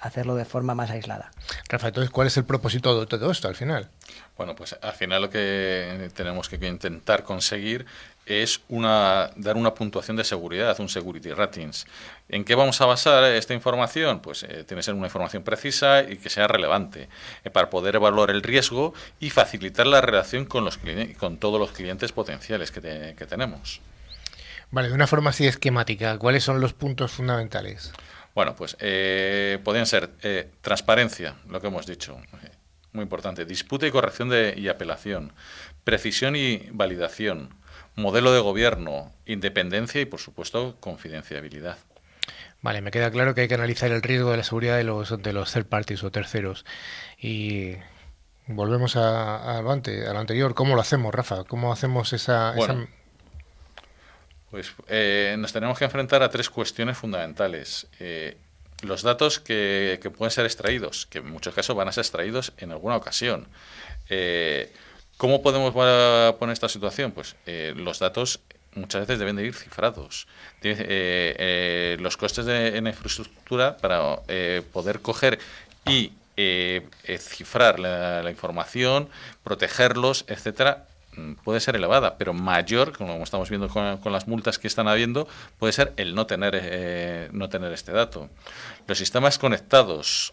hacerlo de forma más aislada. Rafa, entonces, ¿cuál es el propósito de todo esto al final? Bueno, pues al final lo que tenemos que intentar conseguir es una, dar una puntuación de seguridad, un security ratings. ¿En qué vamos a basar esta información? Pues eh, tiene que ser una información precisa y que sea relevante eh, para poder evaluar el riesgo y facilitar la relación con, los con todos los clientes potenciales que, tenemos. Vale, de una forma así esquemática, ¿cuáles son los puntos fundamentales? Bueno, pues eh, podrían ser transparencia, lo que hemos dicho, muy importante. Disputa y corrección de, y apelación. Precisión y validación. Modelo de gobierno. Independencia y, por supuesto, confidencialidad. Vale, me queda claro que hay que analizar el riesgo de la seguridad de los, de los third parties o terceros. Y volvemos a, a lo, ante, a lo anterior. ¿Cómo lo hacemos, Rafa? ¿Cómo hacemos esa... Bueno, esa... Pues eh, nos tenemos que enfrentar a tres cuestiones fundamentales. Eh, los datos que, que, pueden ser extraídos, que en muchos casos van a ser extraídos en alguna ocasión. Eh, ¿Cómo podemos poner esta situación? Pues eh, los datos muchas veces deben de ir cifrados. Eh, eh, los costes de, en infraestructura para eh, poder coger y cifrar la, información, protegerlos, etcétera, mm, puede ser elevada, pero mayor, como estamos viendo con, con las multas que están habiendo, puede ser el no tener, no tener este dato. Los sistemas conectados.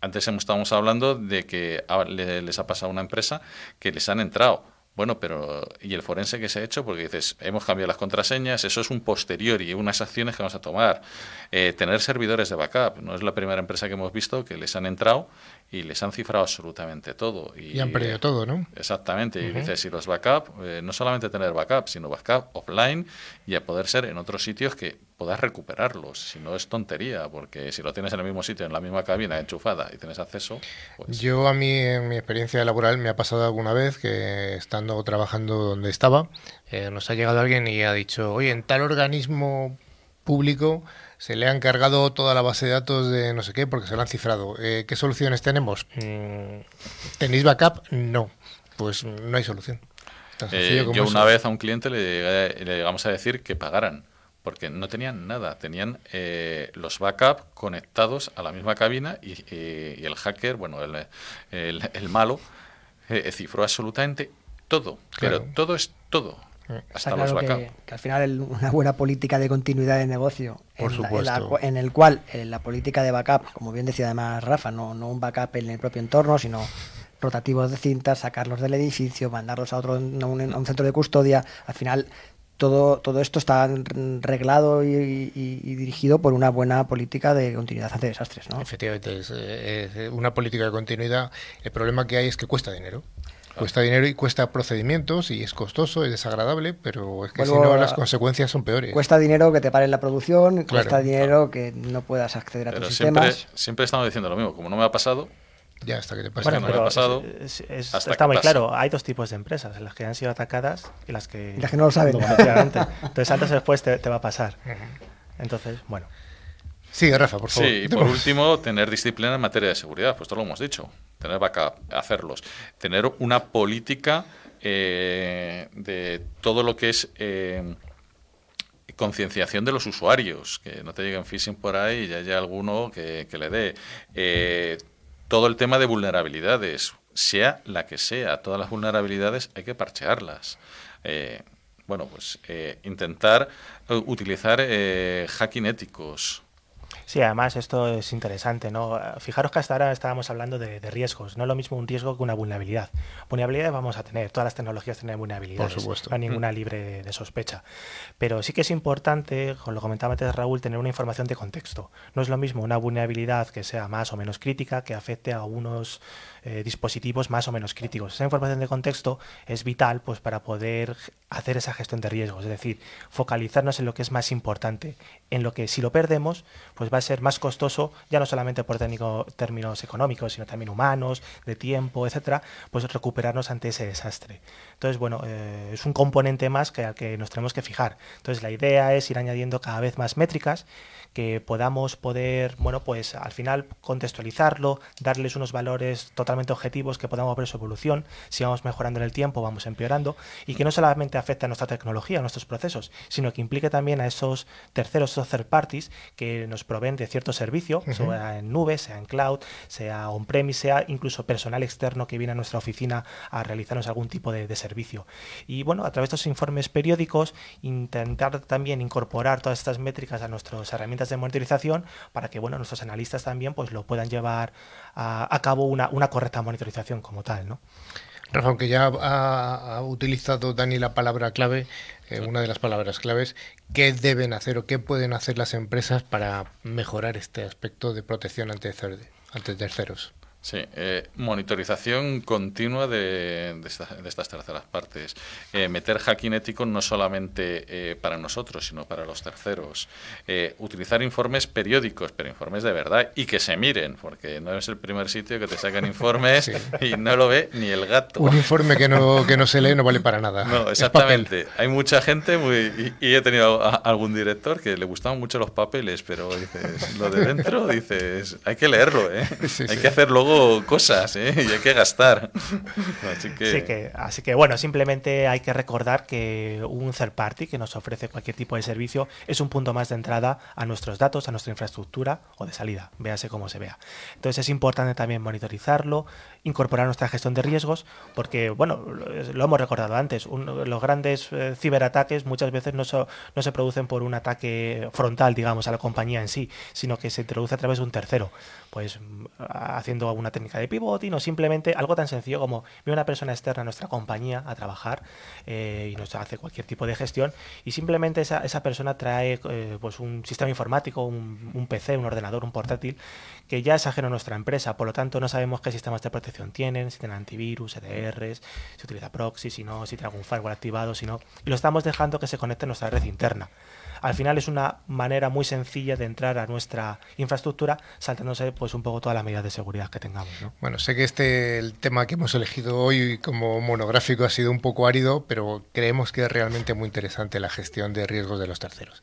Antes estábamos hablando de que les ha pasado una empresa que les han entrado bueno, pero ¿y el forense que se ha hecho? Porque dices, hemos cambiado las contraseñas, eso es un posterior y unas acciones que vamos a tomar. Eh, tener servidores de backup, no es la primera empresa que hemos visto que les han entrado y les han cifrado absolutamente todo. Y, y han perdido todo, ¿no? Exactamente. Uh -huh. Y dices, si los backup, eh, no solamente tener backup, sino backup offline y a poder ser en otros sitios que puedas recuperarlos. Si no es tontería, porque si lo tienes en el mismo sitio, en la misma cabina, enchufada y tienes acceso. Pues... Yo, a mí, en mi experiencia laboral, me ha pasado alguna vez que estando trabajando donde estaba, eh, nos ha llegado alguien y ha dicho, oye, en tal organismo público se le han cargado toda la base de datos de no sé qué porque se lo han cifrado. Eh, ¿Qué soluciones tenemos? Mm, ¿Tenéis backup? No. Pues no hay solución. Eh, yo una vez a un cliente le, le llegamos a decir que pagaran porque no tenían nada, tenían eh, los backups conectados a la misma cabina y, el hacker, bueno, el, el, el malo, eh, cifró absolutamente todo, claro. pero todo es todo. Está claro que, que, al final el, una buena política de continuidad de negocio Por en, la, supuesto. en, la, en, el cual en eh, la política de backup, como bien decía además Rafa, no, no un backup en el propio entorno, sino rotativos de cintas, sacarlos del edificio, mandarlos a otro a un, a un centro de custodia, al final todo, todo esto está reglado y, y, y, dirigido por una buena política de continuidad ante desastres. ¿no? Efectivamente, es, es, una política de continuidad. El problema que hay es que cuesta dinero. Cuesta dinero y cuesta procedimientos y es costoso, es desagradable, pero es que Vuelvo si no las consecuencias son peores. Cuesta dinero que te paren la producción, claro, cuesta dinero claro. que no puedas acceder a pero tus siempre, sistemas. Siempre estamos diciendo lo mismo, como no me ha pasado, ya, hasta que te pase. Bueno, no me ha pasado. Es, es, hasta está muy claro. Hay dos tipos de empresas: las que han sido atacadas y las que. Y las que no lo saben. No, Entonces, antes o después te, te va a pasar. Entonces, bueno. Sigue, Rafa, por favor. Sí, y por último, tener disciplina en materia de seguridad. Pues todo lo hemos dicho. Tener backup, hacerlos. Tener una política eh, de todo lo que es. Eh, concienciación de los usuarios, que no te lleguen phishing por ahí y ya haya alguno que, que le dé. Eh, todo el tema de vulnerabilidades, sea la que sea, todas las vulnerabilidades hay que parchearlas. Eh, bueno, pues eh, intentar utilizar eh, hacking éticos, Sí, además esto es interesante, ¿no? Fijaros que hasta ahora estábamos hablando de, de, riesgos. No es lo mismo un riesgo que una vulnerabilidad. Vulnerabilidades vamos a tener, todas las tecnologías tienen vulnerabilidades. Por supuesto. No hay ninguna libre de sospecha. Pero sí que es importante, como lo comentaba antes Raúl, tener una información de contexto. No es lo mismo una vulnerabilidad que sea más o menos crítica, que afecte a unos eh, dispositivos más o menos críticos. Esa información de contexto es vital pues, para poder hacer esa gestión de riesgos, es decir, focalizarnos en lo que es más importante, en lo que si lo perdemos, pues va a ser más costoso, ya no solamente por técnico, términos económicos, sino también humanos, de tiempo, etcétera, pues recuperarnos ante ese desastre. Entonces, bueno, eh, es un componente más que al que nos tenemos que fijar. Entonces, la idea es ir añadiendo cada vez más métricas que podamos poder, bueno, pues al final contextualizarlo, darles unos valores totalmente objetivos que podamos ver su evolución, si vamos mejorando en el tiempo, vamos empeorando, y que no solamente afecte a nuestra tecnología, a nuestros procesos, sino que implique también a esos terceros, esos third parties que nos proveen de cierto servicio, uh -huh. sea en nube, sea en cloud, sea on-premise, sea incluso personal externo que viene a nuestra oficina a realizarnos algún tipo de, de servicio. Y bueno, a través de estos informes periódicos, intentar también incorporar todas estas métricas a nuestras herramientas de monitorización para que bueno, nuestros analistas también pues, lo puedan llevar a, a cabo una, una, correcta monitorización como tal. ¿no? Rafa, aunque ya ha, ha, utilizado Dani la palabra clave, eh, una de las palabras claves, ¿qué deben hacer o qué pueden hacer las empresas para mejorar este aspecto de protección ante, ante terceros? Sí, eh, monitorización continua de, estas terceras partes. Eh, meter hacking ético no solamente eh, para nosotros, sino para los terceros. utilizar informes periódicos, pero informes de verdad y que se miren, porque no es el primer sitio que te sacan informes y no lo ve ni el gato. Un informe que no, que no se lee no vale para nada. No, exactamente. Hay mucha gente muy, y, he tenido algún director que le gustaban mucho los papeles, pero dices, lo de dentro, dices, hay que leerlo, ¿eh? hay que hacer luego cosas ¿eh? y hay que gastar. Así que... así que, bueno, simplemente hay que recordar que un third party que nos ofrece cualquier tipo de servicio es un punto más de entrada a nuestros datos, a nuestra infraestructura o de salida, véase como se vea. Entonces es importante también monitorizarlo, incorporar nuestra gestión de riesgos, porque, bueno, lo hemos recordado antes, los grandes eh, ciberataques muchas veces no, no se producen por un ataque frontal, digamos, a la compañía en sí, sino que se introduce a través de un tercero, pues haciendo una técnica de pivoting o simplemente algo tan sencillo como viene una persona externa a nuestra compañía a trabajar eh, y nos hace cualquier tipo de gestión y simplemente esa, esa persona trae eh, pues un sistema informático, un, un PC, un ordenador, un portátil que ya es ajeno a nuestra empresa, por lo tanto no sabemos qué sistemas de protección tienen, si tienen antivirus, EDRs, si utiliza proxy, si no, si tiene algún firewall activado, si no. Y lo estamos dejando que se conecte a nuestra red interna. Al final es una manera muy sencilla de entrar a nuestra infraestructura saltándose pues un poco todas las medidas de seguridad que tengamos. Bueno, sé que este el tema que hemos elegido hoy como monográfico ha sido un poco árido, pero creemos que es realmente muy interesante la gestión de riesgos de los terceros.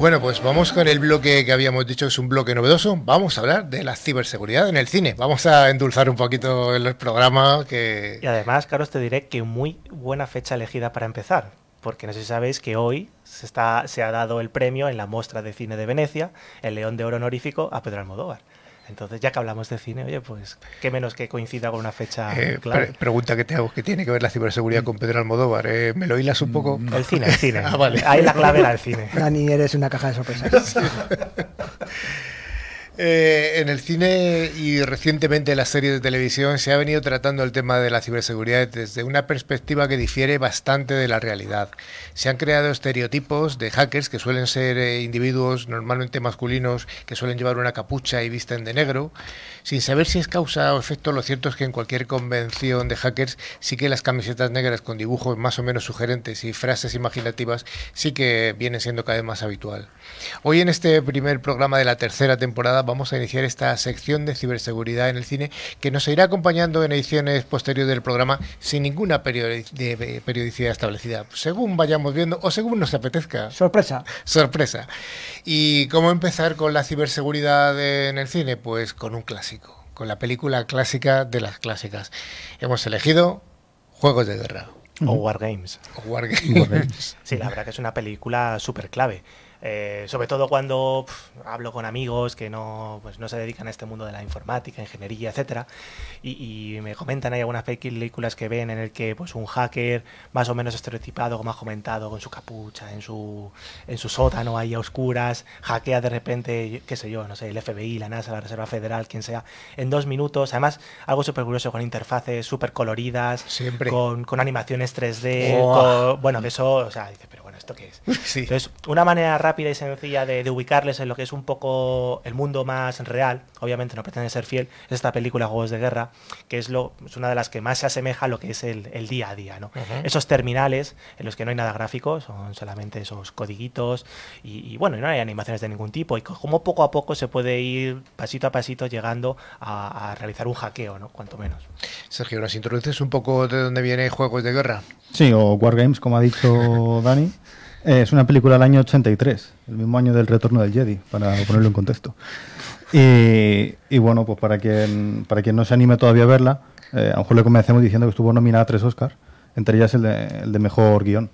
Bueno, pues vamos con el bloque que habíamos dicho es un bloque novedoso. Vamos a hablar de la ciberseguridad en el cine. Vamos a endulzar un poquito el programa que... Y además, Carlos, te diré que muy buena fecha elegida para empezar. Porque no sé si sabéis que hoy se, está, se ha dado el premio en la muestra de cine de Venecia, el León de Oro honorífico a Pedro Almodóvar. Entonces, ya que hablamos de cine, oye, pues qué menos que coincida con una fecha eh, pregunta que te hago, ¿qué tiene que ver la ciberseguridad con Pedro Almodóvar? Eh, ¿Me lo hilas un poco? El cine, el cine. ah, vale. Ahí la clave era el cine. Dani, eres una caja de sorpresas. Eh, en el cine y recientemente en las series de televisión se ha venido tratando el tema de la ciberseguridad desde una perspectiva que difiere bastante de la realidad. Se han creado estereotipos de hackers que suelen ser eh, individuos normalmente masculinos que suelen llevar una capucha y visten de negro. Sin saber si es causa o efecto, lo cierto es que en cualquier convención de hackers sí que las camisetas negras con dibujos más o menos sugerentes y frases imaginativas sí que vienen siendo cada vez más habitual. Hoy en este primer programa de la tercera temporada vamos a iniciar esta sección de ciberseguridad en el cine que nos irá acompañando en ediciones posteriores del programa sin ninguna periodicidad establecida, según vayamos viendo o según nos apetezca. Sorpresa. Sorpresa. ¿Y cómo empezar con la ciberseguridad en el cine? Pues con un clásico, con la película clásica de las clásicas. Hemos elegido Juegos de Guerra. O Wargames. O Wargames. Sí, la verdad que es una película súper clave. Eh, sobre todo cuando hablo con amigos que no, pues no se dedican a este mundo de la informática, ingeniería, etcétera, y, me comentan hay algunas películas que ven en el que pues un hacker más o menos estereotipado, como ha comentado, con su capucha, en su, en su sótano ahí a oscuras, hackea de repente, qué sé yo, no sé, el FBI, la NASA, la Reserva Federal, quien sea, en dos minutos, además algo súper curioso con interfaces súper coloridas, Con, con animaciones 3D, bueno, que eso, o sea, dice, pero bueno, ¿esto qué es? Entonces, una manera rápida y sencilla de, ubicarles en lo que es un poco el mundo más real, obviamente no pretende ser fiel, es esta película Juegos de Guerra, que es, lo, es una de las que más se asemeja a lo que es el, día a día. ¿no? Esos terminales en los que no hay nada gráfico, son solamente esos codiguitos y, bueno, no hay animaciones de ningún tipo y como poco a poco se puede ir pasito a pasito llegando a, realizar un hackeo, ¿no? cuanto menos. Sergio, ¿nos introduces un poco de dónde viene Juegos de Guerra? Sí, o Wargames, como ha dicho Dani. Eh, es una película del año 83, el mismo año del retorno del Jedi, para ponerlo en contexto. Y, bueno, pues para quien, para quien no se anime todavía a verla, eh, a lo mejor le comencemos diciendo que estuvo nominada a tres Oscars, entre ellas el de, el de mejor guion,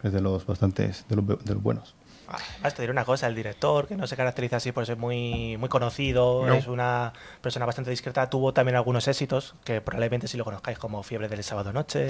que es de los bastantes, de los, de los buenos. Además, te diré una cosa, el director, que no se caracteriza así por ser muy, muy conocido, No. es una persona bastante discreta, tuvo también algunos éxitos, que probablemente si lo conozcáis como Fiebre del Sábado Noche,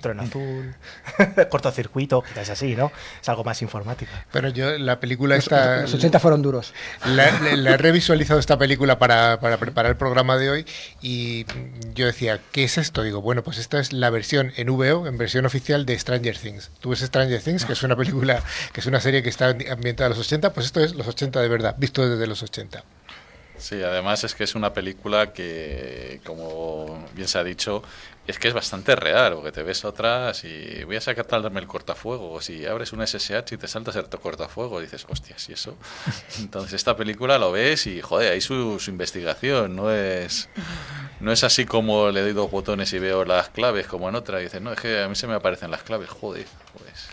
Trono Azul, Cortocircuito, quizás es así, ¿no? Es algo más informático. Pero yo, la película Los, está. los 80 fueron duros. La, la- la he revisualizado esta película para, para preparar el programa de hoy y yo decía, ¿qué es esto? Digo, bueno, pues esta es la versión en VO, en versión oficial de Stranger Things. Tú ves Stranger Things, que es una película, que es una serie que está ambientada a los 80, pues esto es los 80 de verdad, visto desde los 80. Sí, además es que es una película que, como bien se ha dicho, es que es bastante real, porque te ves atrás y voy a sacar darme el cortafuego, o si abres un SSH y te saltas el cortafuego, y dices, hostias, ¿y eso? Entonces esta película lo ves y, joder, hay su, su investigación, no es, no es así como le doy dos botones y veo las claves como en otra, y dices, no, es que a mí se me aparecen las claves, joder, pues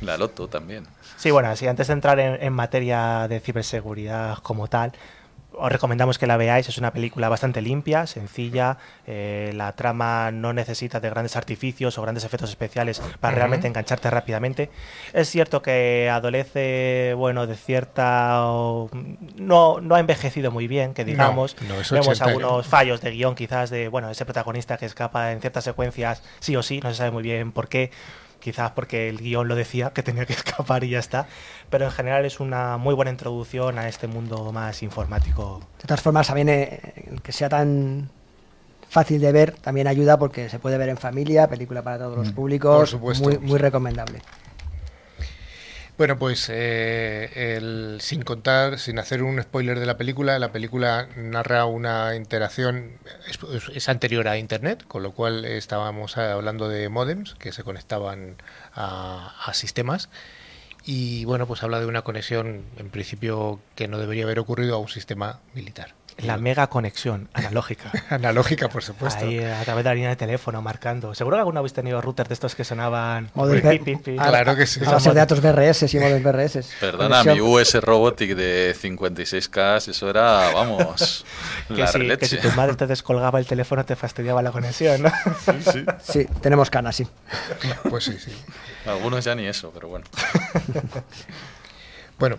la loto también. Sí, bueno, así antes de entrar en, en materia de ciberseguridad como tal, os recomendamos que la veáis. Es una película bastante limpia, sencilla. eh, la trama no necesita de grandes artificios o grandes efectos especiales para realmente engancharte rápidamente. Es cierto que adolece, bueno, de cierta. No, no ha envejecido muy bien, que digamos. no, es Vemos 80, algunos fallos de guion, quizás, de, bueno, ese protagonista que escapa en ciertas secuencias, sí o sí, no se sabe muy bien por qué. Quizás porque el guion lo decía, que tenía que escapar y ya está. Pero en general es una muy buena introducción a este mundo más informático. De todas formas, también eh, que sea tan fácil de ver también ayuda porque se puede ver en familia, película para todos los públicos, Por supuesto. muy, muy recomendable. Bueno, pues eh, el- sin contar, sin hacer un spoiler de la película, la película narra una interacción, es, anterior a Internet, con lo cual estábamos hablando de modems que se conectaban a, a sistemas. Y bueno, pues habla de una conexión, en principio, que no debería haber ocurrido a un sistema militar. La mega conexión analógica. Analógica, por supuesto. Ahí a través de la línea de teléfono marcando. Seguro que alguna habéis tenido routers de estos que sonaban. Pim, pim. a- Claro que sí. A base de datos BRS y modem BRS. Perdona, mi US Robotic de 56K, eso era, vamos, Que la si, que leche. si tu madre te descolgaba el teléfono te fastidiaba la conexión, ¿no? Sí, sí. Sí, tenemos canas, sí. Pues sí, sí. Algunos ya ni eso, pero bueno. Bueno,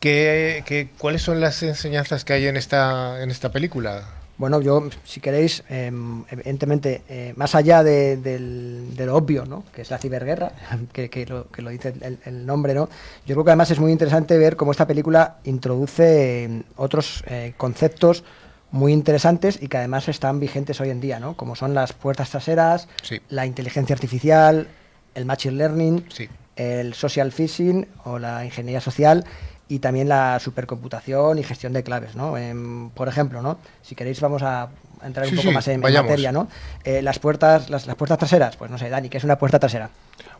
¿qué, qué, cuáles son las enseñanzas que hay en esta, en esta película? Bueno, yo, si queréis, eh, evidentemente, eh, más allá de, del- de lo obvio, ¿no? que es la ciberguerra, que, que lo, que lo dice el, el nombre, ¿no? yo creo que además es muy interesante ver cómo esta película introduce eh, otros eh, conceptos muy interesantes y que además están vigentes hoy en día, ¿no? como son las puertas traseras, Sí. la inteligencia artificial, el machine learning, Sí. el social phishing o la ingeniería social y también la supercomputación y gestión de claves, ¿no? Em, por ejemplo, ¿no? Si queréis vamos a entrar un Sí, poco sí, más en, materia, ¿no? Eh, las puertas, las, las puertas traseras, pues no sé, Dani, ¿qué es una puerta trasera?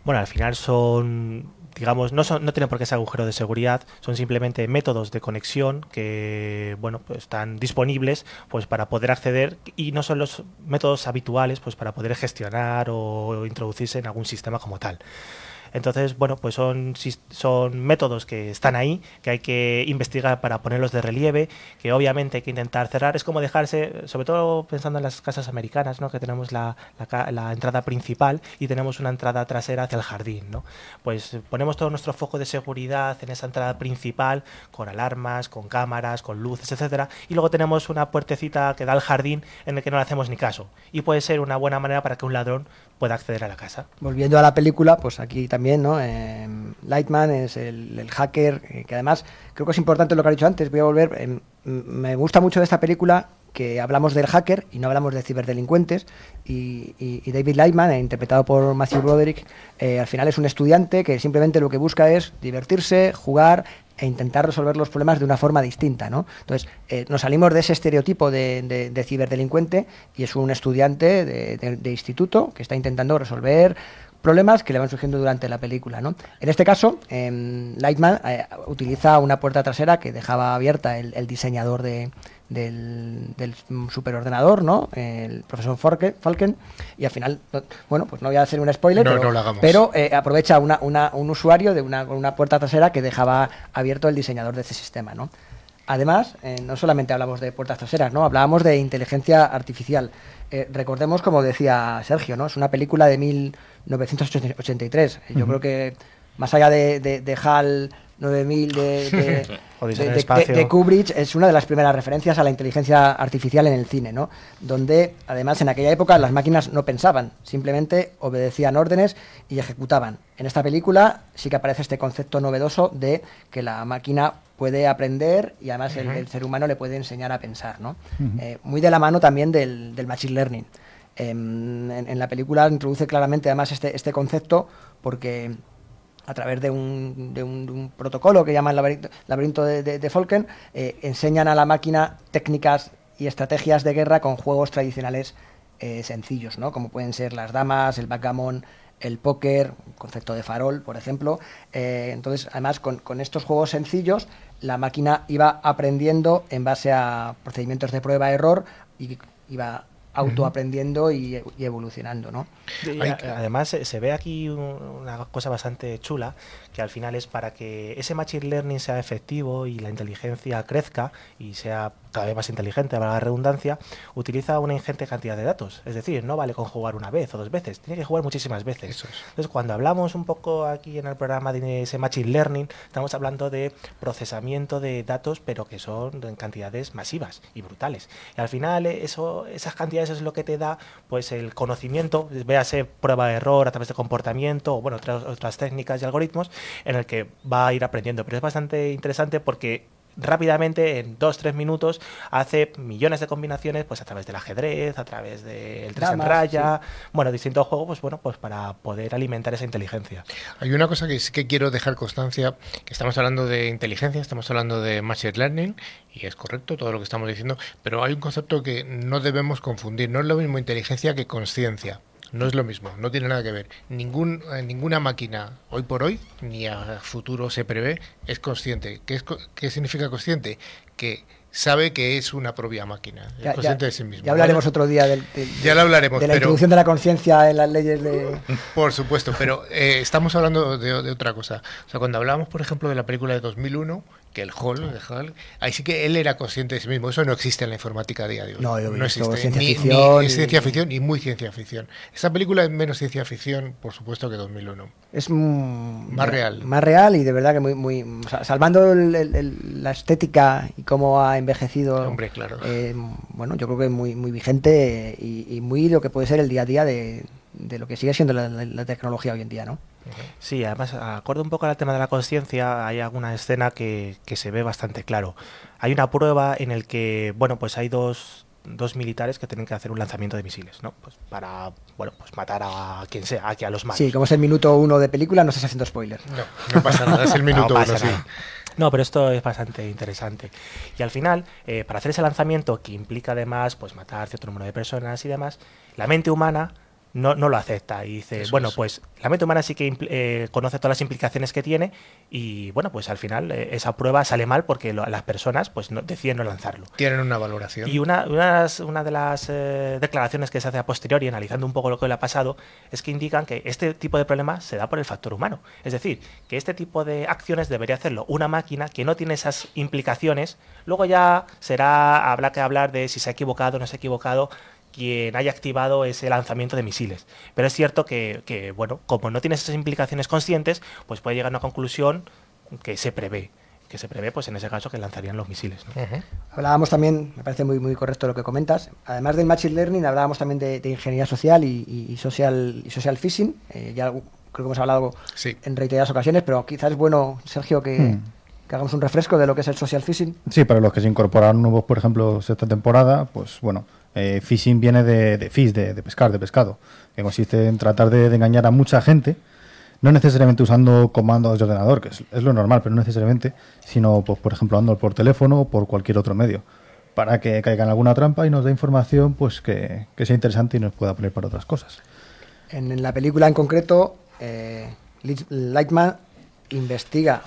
Bueno, al final son, digamos, no, son, no tienen por qué ser agujero de seguridad, son simplemente métodos de conexión que, bueno, pues están disponibles pues para poder acceder y no son los métodos habituales pues para poder gestionar o introducirse en algún sistema como tal. Entonces, bueno, pues son, métodos que están ahí, que hay que investigar para ponerlos de relieve, que obviamente hay que intentar cerrar. Es como dejarse, sobre todo pensando en las casas americanas, ¿no? que tenemos la, la entrada principal y tenemos una entrada trasera hacia el jardín. ¿no? Pues ponemos todo nuestro foco de seguridad en esa entrada principal, con alarmas, con cámaras, con luces, etcétera, y luego tenemos una puertecita que da al jardín en el que no le hacemos ni caso. Y puede ser una buena manera para que un ladrón pueda acceder a la casa. Volviendo a la película, pues aquí también, ¿no? Em, Lightman es el, hacker, eh, que además creo que es importante lo que ha dicho antes, voy a volver, em, me gusta mucho de esta película que hablamos del hacker y no hablamos de ciberdelincuentes y, David Lightman, eh, interpretado por Matthew Broderick, eh, al final es un estudiante que simplemente lo que busca es divertirse, jugar e intentar resolver los problemas de una forma distinta, ¿no? Entonces, eh, nos salimos de ese estereotipo de, de- de ciberdelincuente y es un estudiante de instituto que está intentando resolver problemas que le van surgiendo durante la película, ¿no? En este caso, em, Lightman eh, utiliza una puerta trasera que dejaba abierta el, el diseñador de, del, del superordenador, ¿no? El profesor Falken, Falken, y al final, no- bueno, pues no voy a hacer un spoiler, No, pero, no eh, aprovecha una, una- un usuario de una, puerta trasera que dejaba abierto el diseñador de ese sistema, ¿no? Además, eh, no solamente hablamos de puertas traseras, ¿no? Hablábamos de inteligencia artificial. Eh, recordemos, como decía Sergio, ¿no? Es una película de 1983. Yo creo que más allá de, de, de HAL 9000 de, de, de- de- de Kubrick, es una de las primeras referencias a la inteligencia artificial en el cine, ¿no? Donde, además, en aquella época las máquinas no pensaban, simplemente obedecían órdenes y ejecutaban. En esta película sí que aparece este concepto novedoso de que la máquina puede aprender y además el, el ser humano le puede enseñar a pensar, ¿no? Eh, muy de la mano también del, del machine learning. Em, en, en la película introduce claramente además este, este concepto porque a través de un, de un- protocolo que llaman laberinto, de, de Falken, eh, enseñan a la máquina técnicas y estrategias de guerra con juegos tradicionales eh, sencillos, ¿no? como pueden ser las damas, el backgammon, el póker, concepto de farol, por ejemplo. Eh, entonces, además, con, con estos juegos sencillos, la máquina iba aprendiendo en base a procedimientos de prueba-error y iba autoaprendiendo y, y evolucionando, ¿no? Y Además, eh, se ve aquí un- una cosa bastante chula, que al final es para que ese machine learning sea efectivo y la inteligencia crezca y sea cada vez más inteligente, para la redundancia, utiliza una ingente cantidad de datos. Es decir, no vale con jugar una vez o dos veces, tiene que jugar muchísimas veces. Es. Entonces, cuando hablamos un poco aquí en el programa de ese machine learning, estamos hablando de procesamiento de datos, pero que son en cantidades masivas y brutales. Y al final, eso, esas cantidades es lo que te da pues el conocimiento, véase prueba de error a través de comportamiento o bueno, otras, otras técnicas y algoritmos en el que va a ir aprendiendo. Pero es bastante interesante porque rápidamente, en dos, tres minutos, hace millones de combinaciones pues a través del ajedrez, a través del tres en raya, bueno, distintos juegos, pues bueno, pues para poder alimentar esa inteligencia. Hay una cosa que sí que quiero dejar constancia, que estamos hablando de inteligencia, estamos hablando de machine learning, y es correcto todo lo que estamos diciendo, pero hay un concepto que no debemos confundir. No es lo mismo inteligencia que conciencia. No es lo mismo, no tiene nada que ver. Ningún, eh, ninguna máquina, hoy por hoy, ni a futuro se prevé, es consciente. ¿Qué, es, qué significa consciente? Que sabe que es una propia máquina, es Ya- ya- consciente de sí mismo. Ya hablaremos ¿vale? otro día del, del- Ya lo hablaremos, de la pero- introducción de la conciencia en las leyes de... Por supuesto, pero eh, estamos hablando de, de otra cosa. O sea, cuando hablábamos, por ejemplo, de la película de 2001, que el Hall, de Hall, ahí sí que él era consciente de sí mismo. Eso no existe en la informática a día de hoy. No, yo visto existe. ciencia ni, ficción ni es ciencia ficción y muy ciencia ficción. Esta película es menos ciencia ficción, por supuesto, que 2001. Es mm, Más real. Más real y de verdad que muy... muy o sea, salvando el- el- el- la estética y cómo ha envejecido... Hombre, claro. eh, bueno, yo creo que muy, muy vigente y, y muy lo que puede ser el día a día de, de lo que sigue siendo la, la- la tecnología hoy en día, ¿no? Sí, además, acuerdo un poco al tema de la conciencia, hay alguna escena que, que se ve bastante claro. Hay una prueba en el que, bueno, pues hay dos, dos militares que tienen que hacer un lanzamiento de misiles, ¿no? Pues para, bueno, pues matar a quien sea, aquí a los malos. Sí, como es el minuto uno de película, no estás haciendo spoiler. No, no pasa nada, es el minuto No uno, sí. No, pero esto es bastante interesante. Y al final, eh, para hacer ese lanzamiento, que implica además pues matar cierto número de personas y demás, la mente humana no, no lo acepta y dice, Eso bueno, es. pues la mente humana sí que eh, conoce todas las implicaciones que tiene y bueno, pues al final eh, esa prueba sale mal porque lo- las personas pues no, deciden no lanzarlo. Tienen una valoración. Y una, unas- una de las eh, declaraciones que se hace a posteriori, analizando un poco lo que le ha pasado, es que indican que este tipo de problema se da por el factor humano. Es decir, que este tipo de acciones debería hacerlo una máquina que no tiene esas implicaciones. Luego ya será, habrá que hablar de si se ha equivocado o no se ha equivocado quien haya activado ese lanzamiento de misiles. Pero es cierto que, que, bueno, como no tiene esas implicaciones conscientes, pues puede llegar a una conclusión que se prevé. Que se prevé, pues en ese caso, que lanzarían los misiles. ¿no? Ujú. Hablábamos también, me parece muy, muy correcto lo que comentas, además del Machine Learning, hablábamos también de, de ingeniería social y, y- y social, y social phishing. Eh, ya creo que hemos hablado Sí. en reiteradas ocasiones, pero quizás es bueno, Sergio, que, Hmm. que hagamos un refresco de lo que es el social phishing. Sí, para los que se incorporaron nuevos, por ejemplo, esta temporada, pues bueno, eh, phishing viene de, fish, de, pescar, de pescado, que consiste en tratar de, engañar a mucha gente, no necesariamente usando comandos de ordenador, que es, lo normal, pero no necesariamente, sino, pues, por ejemplo, andando por teléfono o por cualquier otro medio, para que caiga en alguna trampa y nos dé información pues que, sea interesante y nos pueda poner para otras cosas. En, la película en concreto, eh, Lightman investiga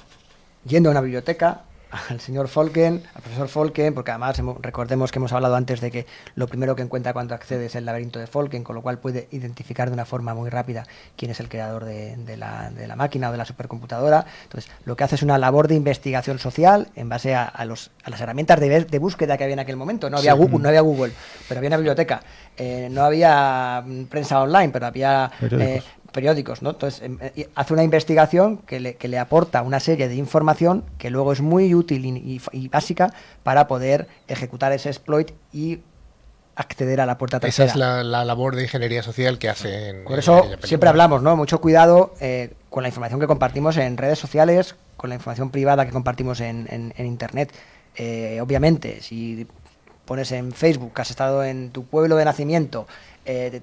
yendo a una biblioteca al señor Folken, al profesor Folken, porque además recordemos que hemos hablado antes de que lo primero que encuentra cuando accede es el laberinto de Folken, con lo cual puede identificar de una forma muy rápida quién es el creador de, de la, de la máquina o de la supercomputadora. Entonces, lo que hace es una labor de investigación social en base a, a los, a las herramientas de, búsqueda que había en aquel momento. No había, Google, no había Google, pero había una biblioteca. Eh, no había prensa online, pero había eh, periódicos, ¿no? Entonces em, eh, hace una investigación que le, que le aporta una serie de información que luego es muy útil y, y- y básica para poder ejecutar ese exploit y acceder a la puerta Esa trasera. es la, la labor de ingeniería social que hacen. Por eso siempre hablamos, ¿no? Mucho cuidado eh, con la información que compartimos en redes sociales, con la información privada que compartimos en, en- en Internet. Eh, obviamente, si pones en Facebook que has estado en tu pueblo de nacimiento, eh,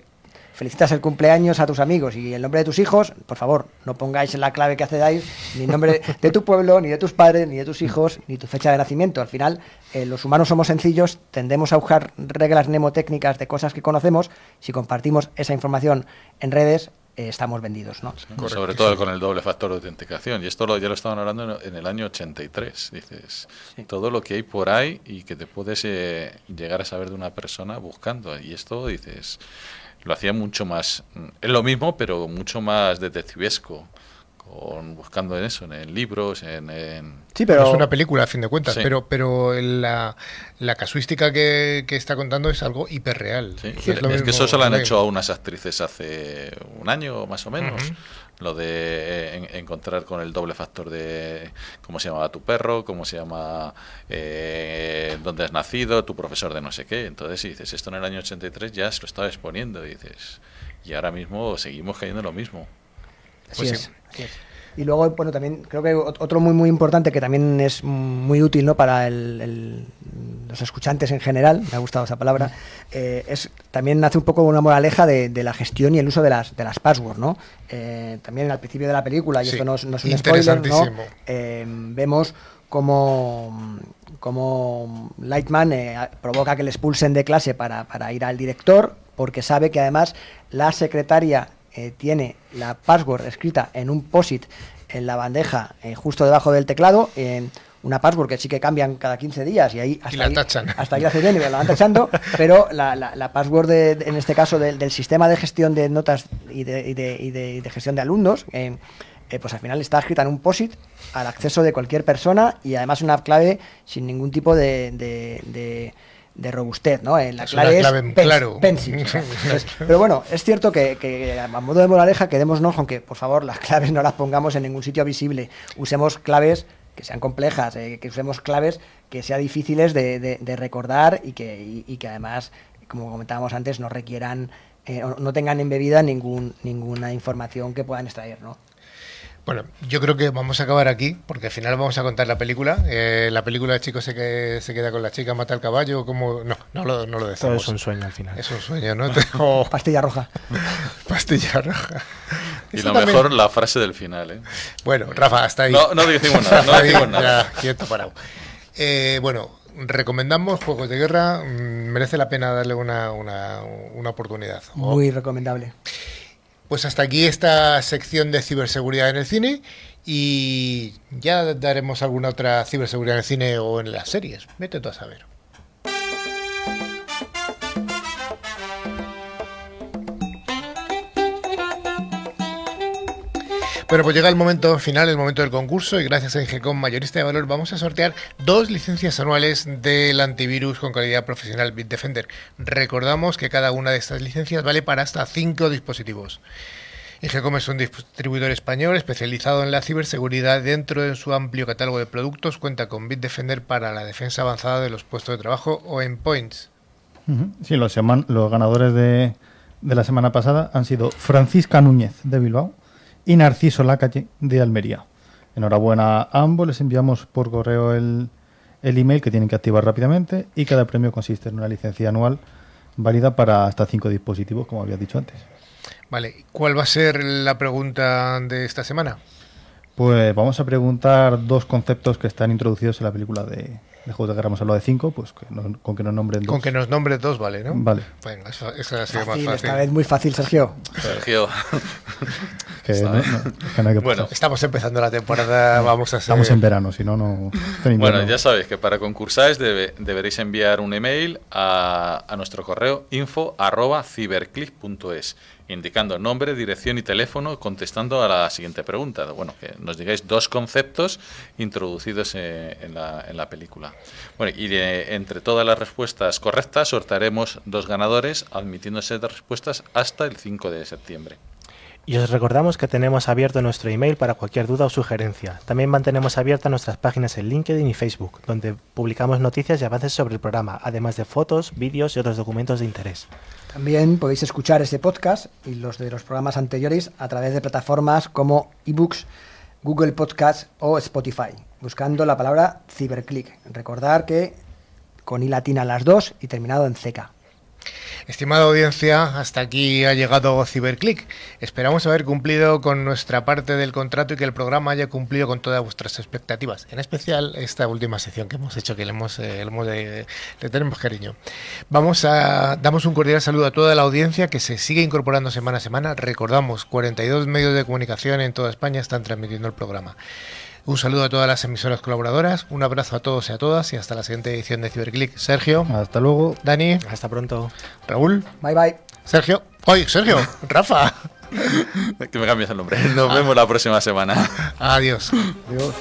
felicitas el cumpleaños a tus amigos y el nombre de tus hijos, por favor, no pongáis la clave que accedáis ni el nombre de tu pueblo, ni de tus padres, ni de tus hijos, ni tu fecha de nacimiento. Al final, eh, los humanos somos sencillos, tendemos a buscar reglas mnemotécnicas de cosas que conocemos. Si compartimos esa información en redes, eh, estamos vendidos, ¿no? Sobre todo con el doble factor de autenticación. Y esto lo, ya lo estaban hablando en, en el año 83. Dices, todo lo que hay por ahí y que te puedes eh, llegar a saber de una persona buscando. Y esto, dices, lo hacía mucho más. mm, Es lo mismo, pero mucho más detectivesco. Con, buscando en eso, en libros, en. en- Sí, pero Es una película, a fin de cuentas, Sí. pero, pero la, la casuística que, que está contando es algo hiperreal. Sí, Es es, lo que mismo, eso se lo han hecho a unas actrices hace un año más o menos. Lo de en- encontrar con el doble factor de cómo se llamaba tu perro, cómo se llama, eh, dónde has nacido, tu profesor de no sé qué. Entonces, si dices, esto en el año 83 ya se lo estaba exponiendo, y dices, y ahora mismo seguimos cayendo en lo mismo. Así Pues es, sí. así es. Y luego, bueno, también creo que ot- otro muy muy importante que también es muy útil ¿no? para el- el- los escuchantes en general, me ha gustado esa palabra, eh, es también hace un poco una moraleja de, de la gestión y el uso de las, de las passwords, ¿no? Eh, también al principio de la película, y Sí, esto no es, no es un spoiler, ¿no? Eh, vemos como, como Lightman eh, provoca que le expulsen de clase para, para ir al director, porque sabe que además la secretaria eh, tiene la password escrita en un POSIT en la bandeja eh, justo debajo del teclado. eh, una password que sí que cambian cada 15 días y ahí hasta la ahí, tachan. hasta ahí hace bien y la van tachando, pero la, la- la password de- de- en este caso del, del sistema de gestión de notas y de, y de- y de- y de gestión de alumnos, eh, eh, pues al final está escrita en un POSIT al acceso de cualquier persona y además una clave sin ningún tipo de, de- robustez, ¿no? Eh, la Es clave clave, es pens- claro. pencil, entonces, pero bueno, es cierto que, que a modo de moraleja quedémonos con que, por favor, las claves no las pongamos en ningún sitio visible. Usemos claves que sean complejas, eh, que usemos claves que sean difíciles de, de- de recordar y que, y, y que además, como comentábamos antes, no requieran, eh, o no tengan embebida ningún, ninguna información que puedan extraer, ¿no? Bueno, yo creo que vamos a acabar aquí, porque al final vamos a contar la película. Eh, la película el chico se, que, se queda con la chica, mata al caballo, como No, no lo, no lo Todo decimos. es un sueño al final. Es un sueño, ¿no? Oh, Pastilla roja. pastilla roja. Y Eso lo también- mejor, la frase del final. ¿eh? Bueno, Rafa, hasta ahí. No, no decimos nada, no decimos nada. Ya, quieto, parado. Eh, bueno, recomendamos Juegos de Guerra. mm, Merece la pena darle una, una, una oportunidad. O- Muy recomendable. Pues hasta aquí esta sección de ciberseguridad en el cine y ya daremos alguna otra ciberseguridad en el cine o en las series. Vete a saber. Bueno, pues llega el momento final, el momento del concurso y gracias a Ingecom Mayorista de Valor vamos a sortear dos licencias anuales del antivirus con calidad profesional Bitdefender. Recordamos que cada una de estas licencias vale para hasta cinco dispositivos. Ingecom es un distribuidor español especializado en la ciberseguridad. Dentro de su amplio catálogo de productos cuenta con Bitdefender para la defensa avanzada de los puestos de trabajo o endpoints. Sí, los, ganadores de la semana pasada han sido Francisca Núñez de Bilbao y Narciso Lacalle de Almería. Enhorabuena a ambos, les enviamos por correo el, el email que tienen que activar rápidamente y cada premio consiste en una licencia anual válida para hasta cinco dispositivos, como había dicho antes. Vale, ¿cuál va a ser la pregunta de esta semana? Pues vamos a preguntar dos conceptos que están introducidos en la película de, de Juegos de Guerra. Hemos hablado de cinco, pues que no- con que nos nombren dos. Con que nos nombres dos, vale, ¿no? Vale. Venga, eso, eso ha sido más Fácil, fácil. esta vez muy fácil, Sergio. Sergio, que Está no, bien. no, que no hay que Bueno. Estamos empezando la temporada, vamos a ser... Estamos en verano, si no, no. Bueno, ya sabéis que para concursáis debe- deberéis enviar un email a, a nuestro correo info arroba ciberclick.es indicando nombre, dirección y teléfono contestando a la siguiente pregunta. Bueno, que nos digáis dos conceptos introducidos eh, en, la, en la película. Bueno, y de- entre todas las respuestas correctas sortearemos dos ganadores admitiéndose de respuestas hasta el 5 de septiembre. Y os recordamos que tenemos abierto nuestro email para cualquier duda o sugerencia. También mantenemos abiertas nuestras páginas en LinkedIn y Facebook, donde publicamos noticias y avances sobre el programa, además de fotos, vídeos y otros documentos de interés. También podéis escuchar este podcast y los de los programas anteriores a través de plataformas como eBooks, Google Podcast o Spotify, buscando la palabra Ciberclick. Recordar que con i latina las dos y terminado en CK. Estimada audiencia, hasta aquí ha llegado Ciberclick. Esperamos haber cumplido con nuestra parte del contrato y que el programa haya cumplido con todas vuestras expectativas. En especial esta última sección que hemos hecho, que le, hemos, eh, le, le tenemos cariño. Vamos a damos un cordial saludo a toda la audiencia que se sigue incorporando semana a semana. Recordamos, 42 medios de comunicación en toda España están transmitiendo el programa. Un saludo a todas las emisoras colaboradoras, un abrazo a todos y a todas y hasta la siguiente edición de Ciberclick. Sergio, Hasta luego. Dani, Hasta pronto. Raúl, Bye bye. Sergio. ¡Oye, Sergio! ¡Rafa! Que me cambies el nombre. Nos vemos la próxima semana. Adiós. Adiós.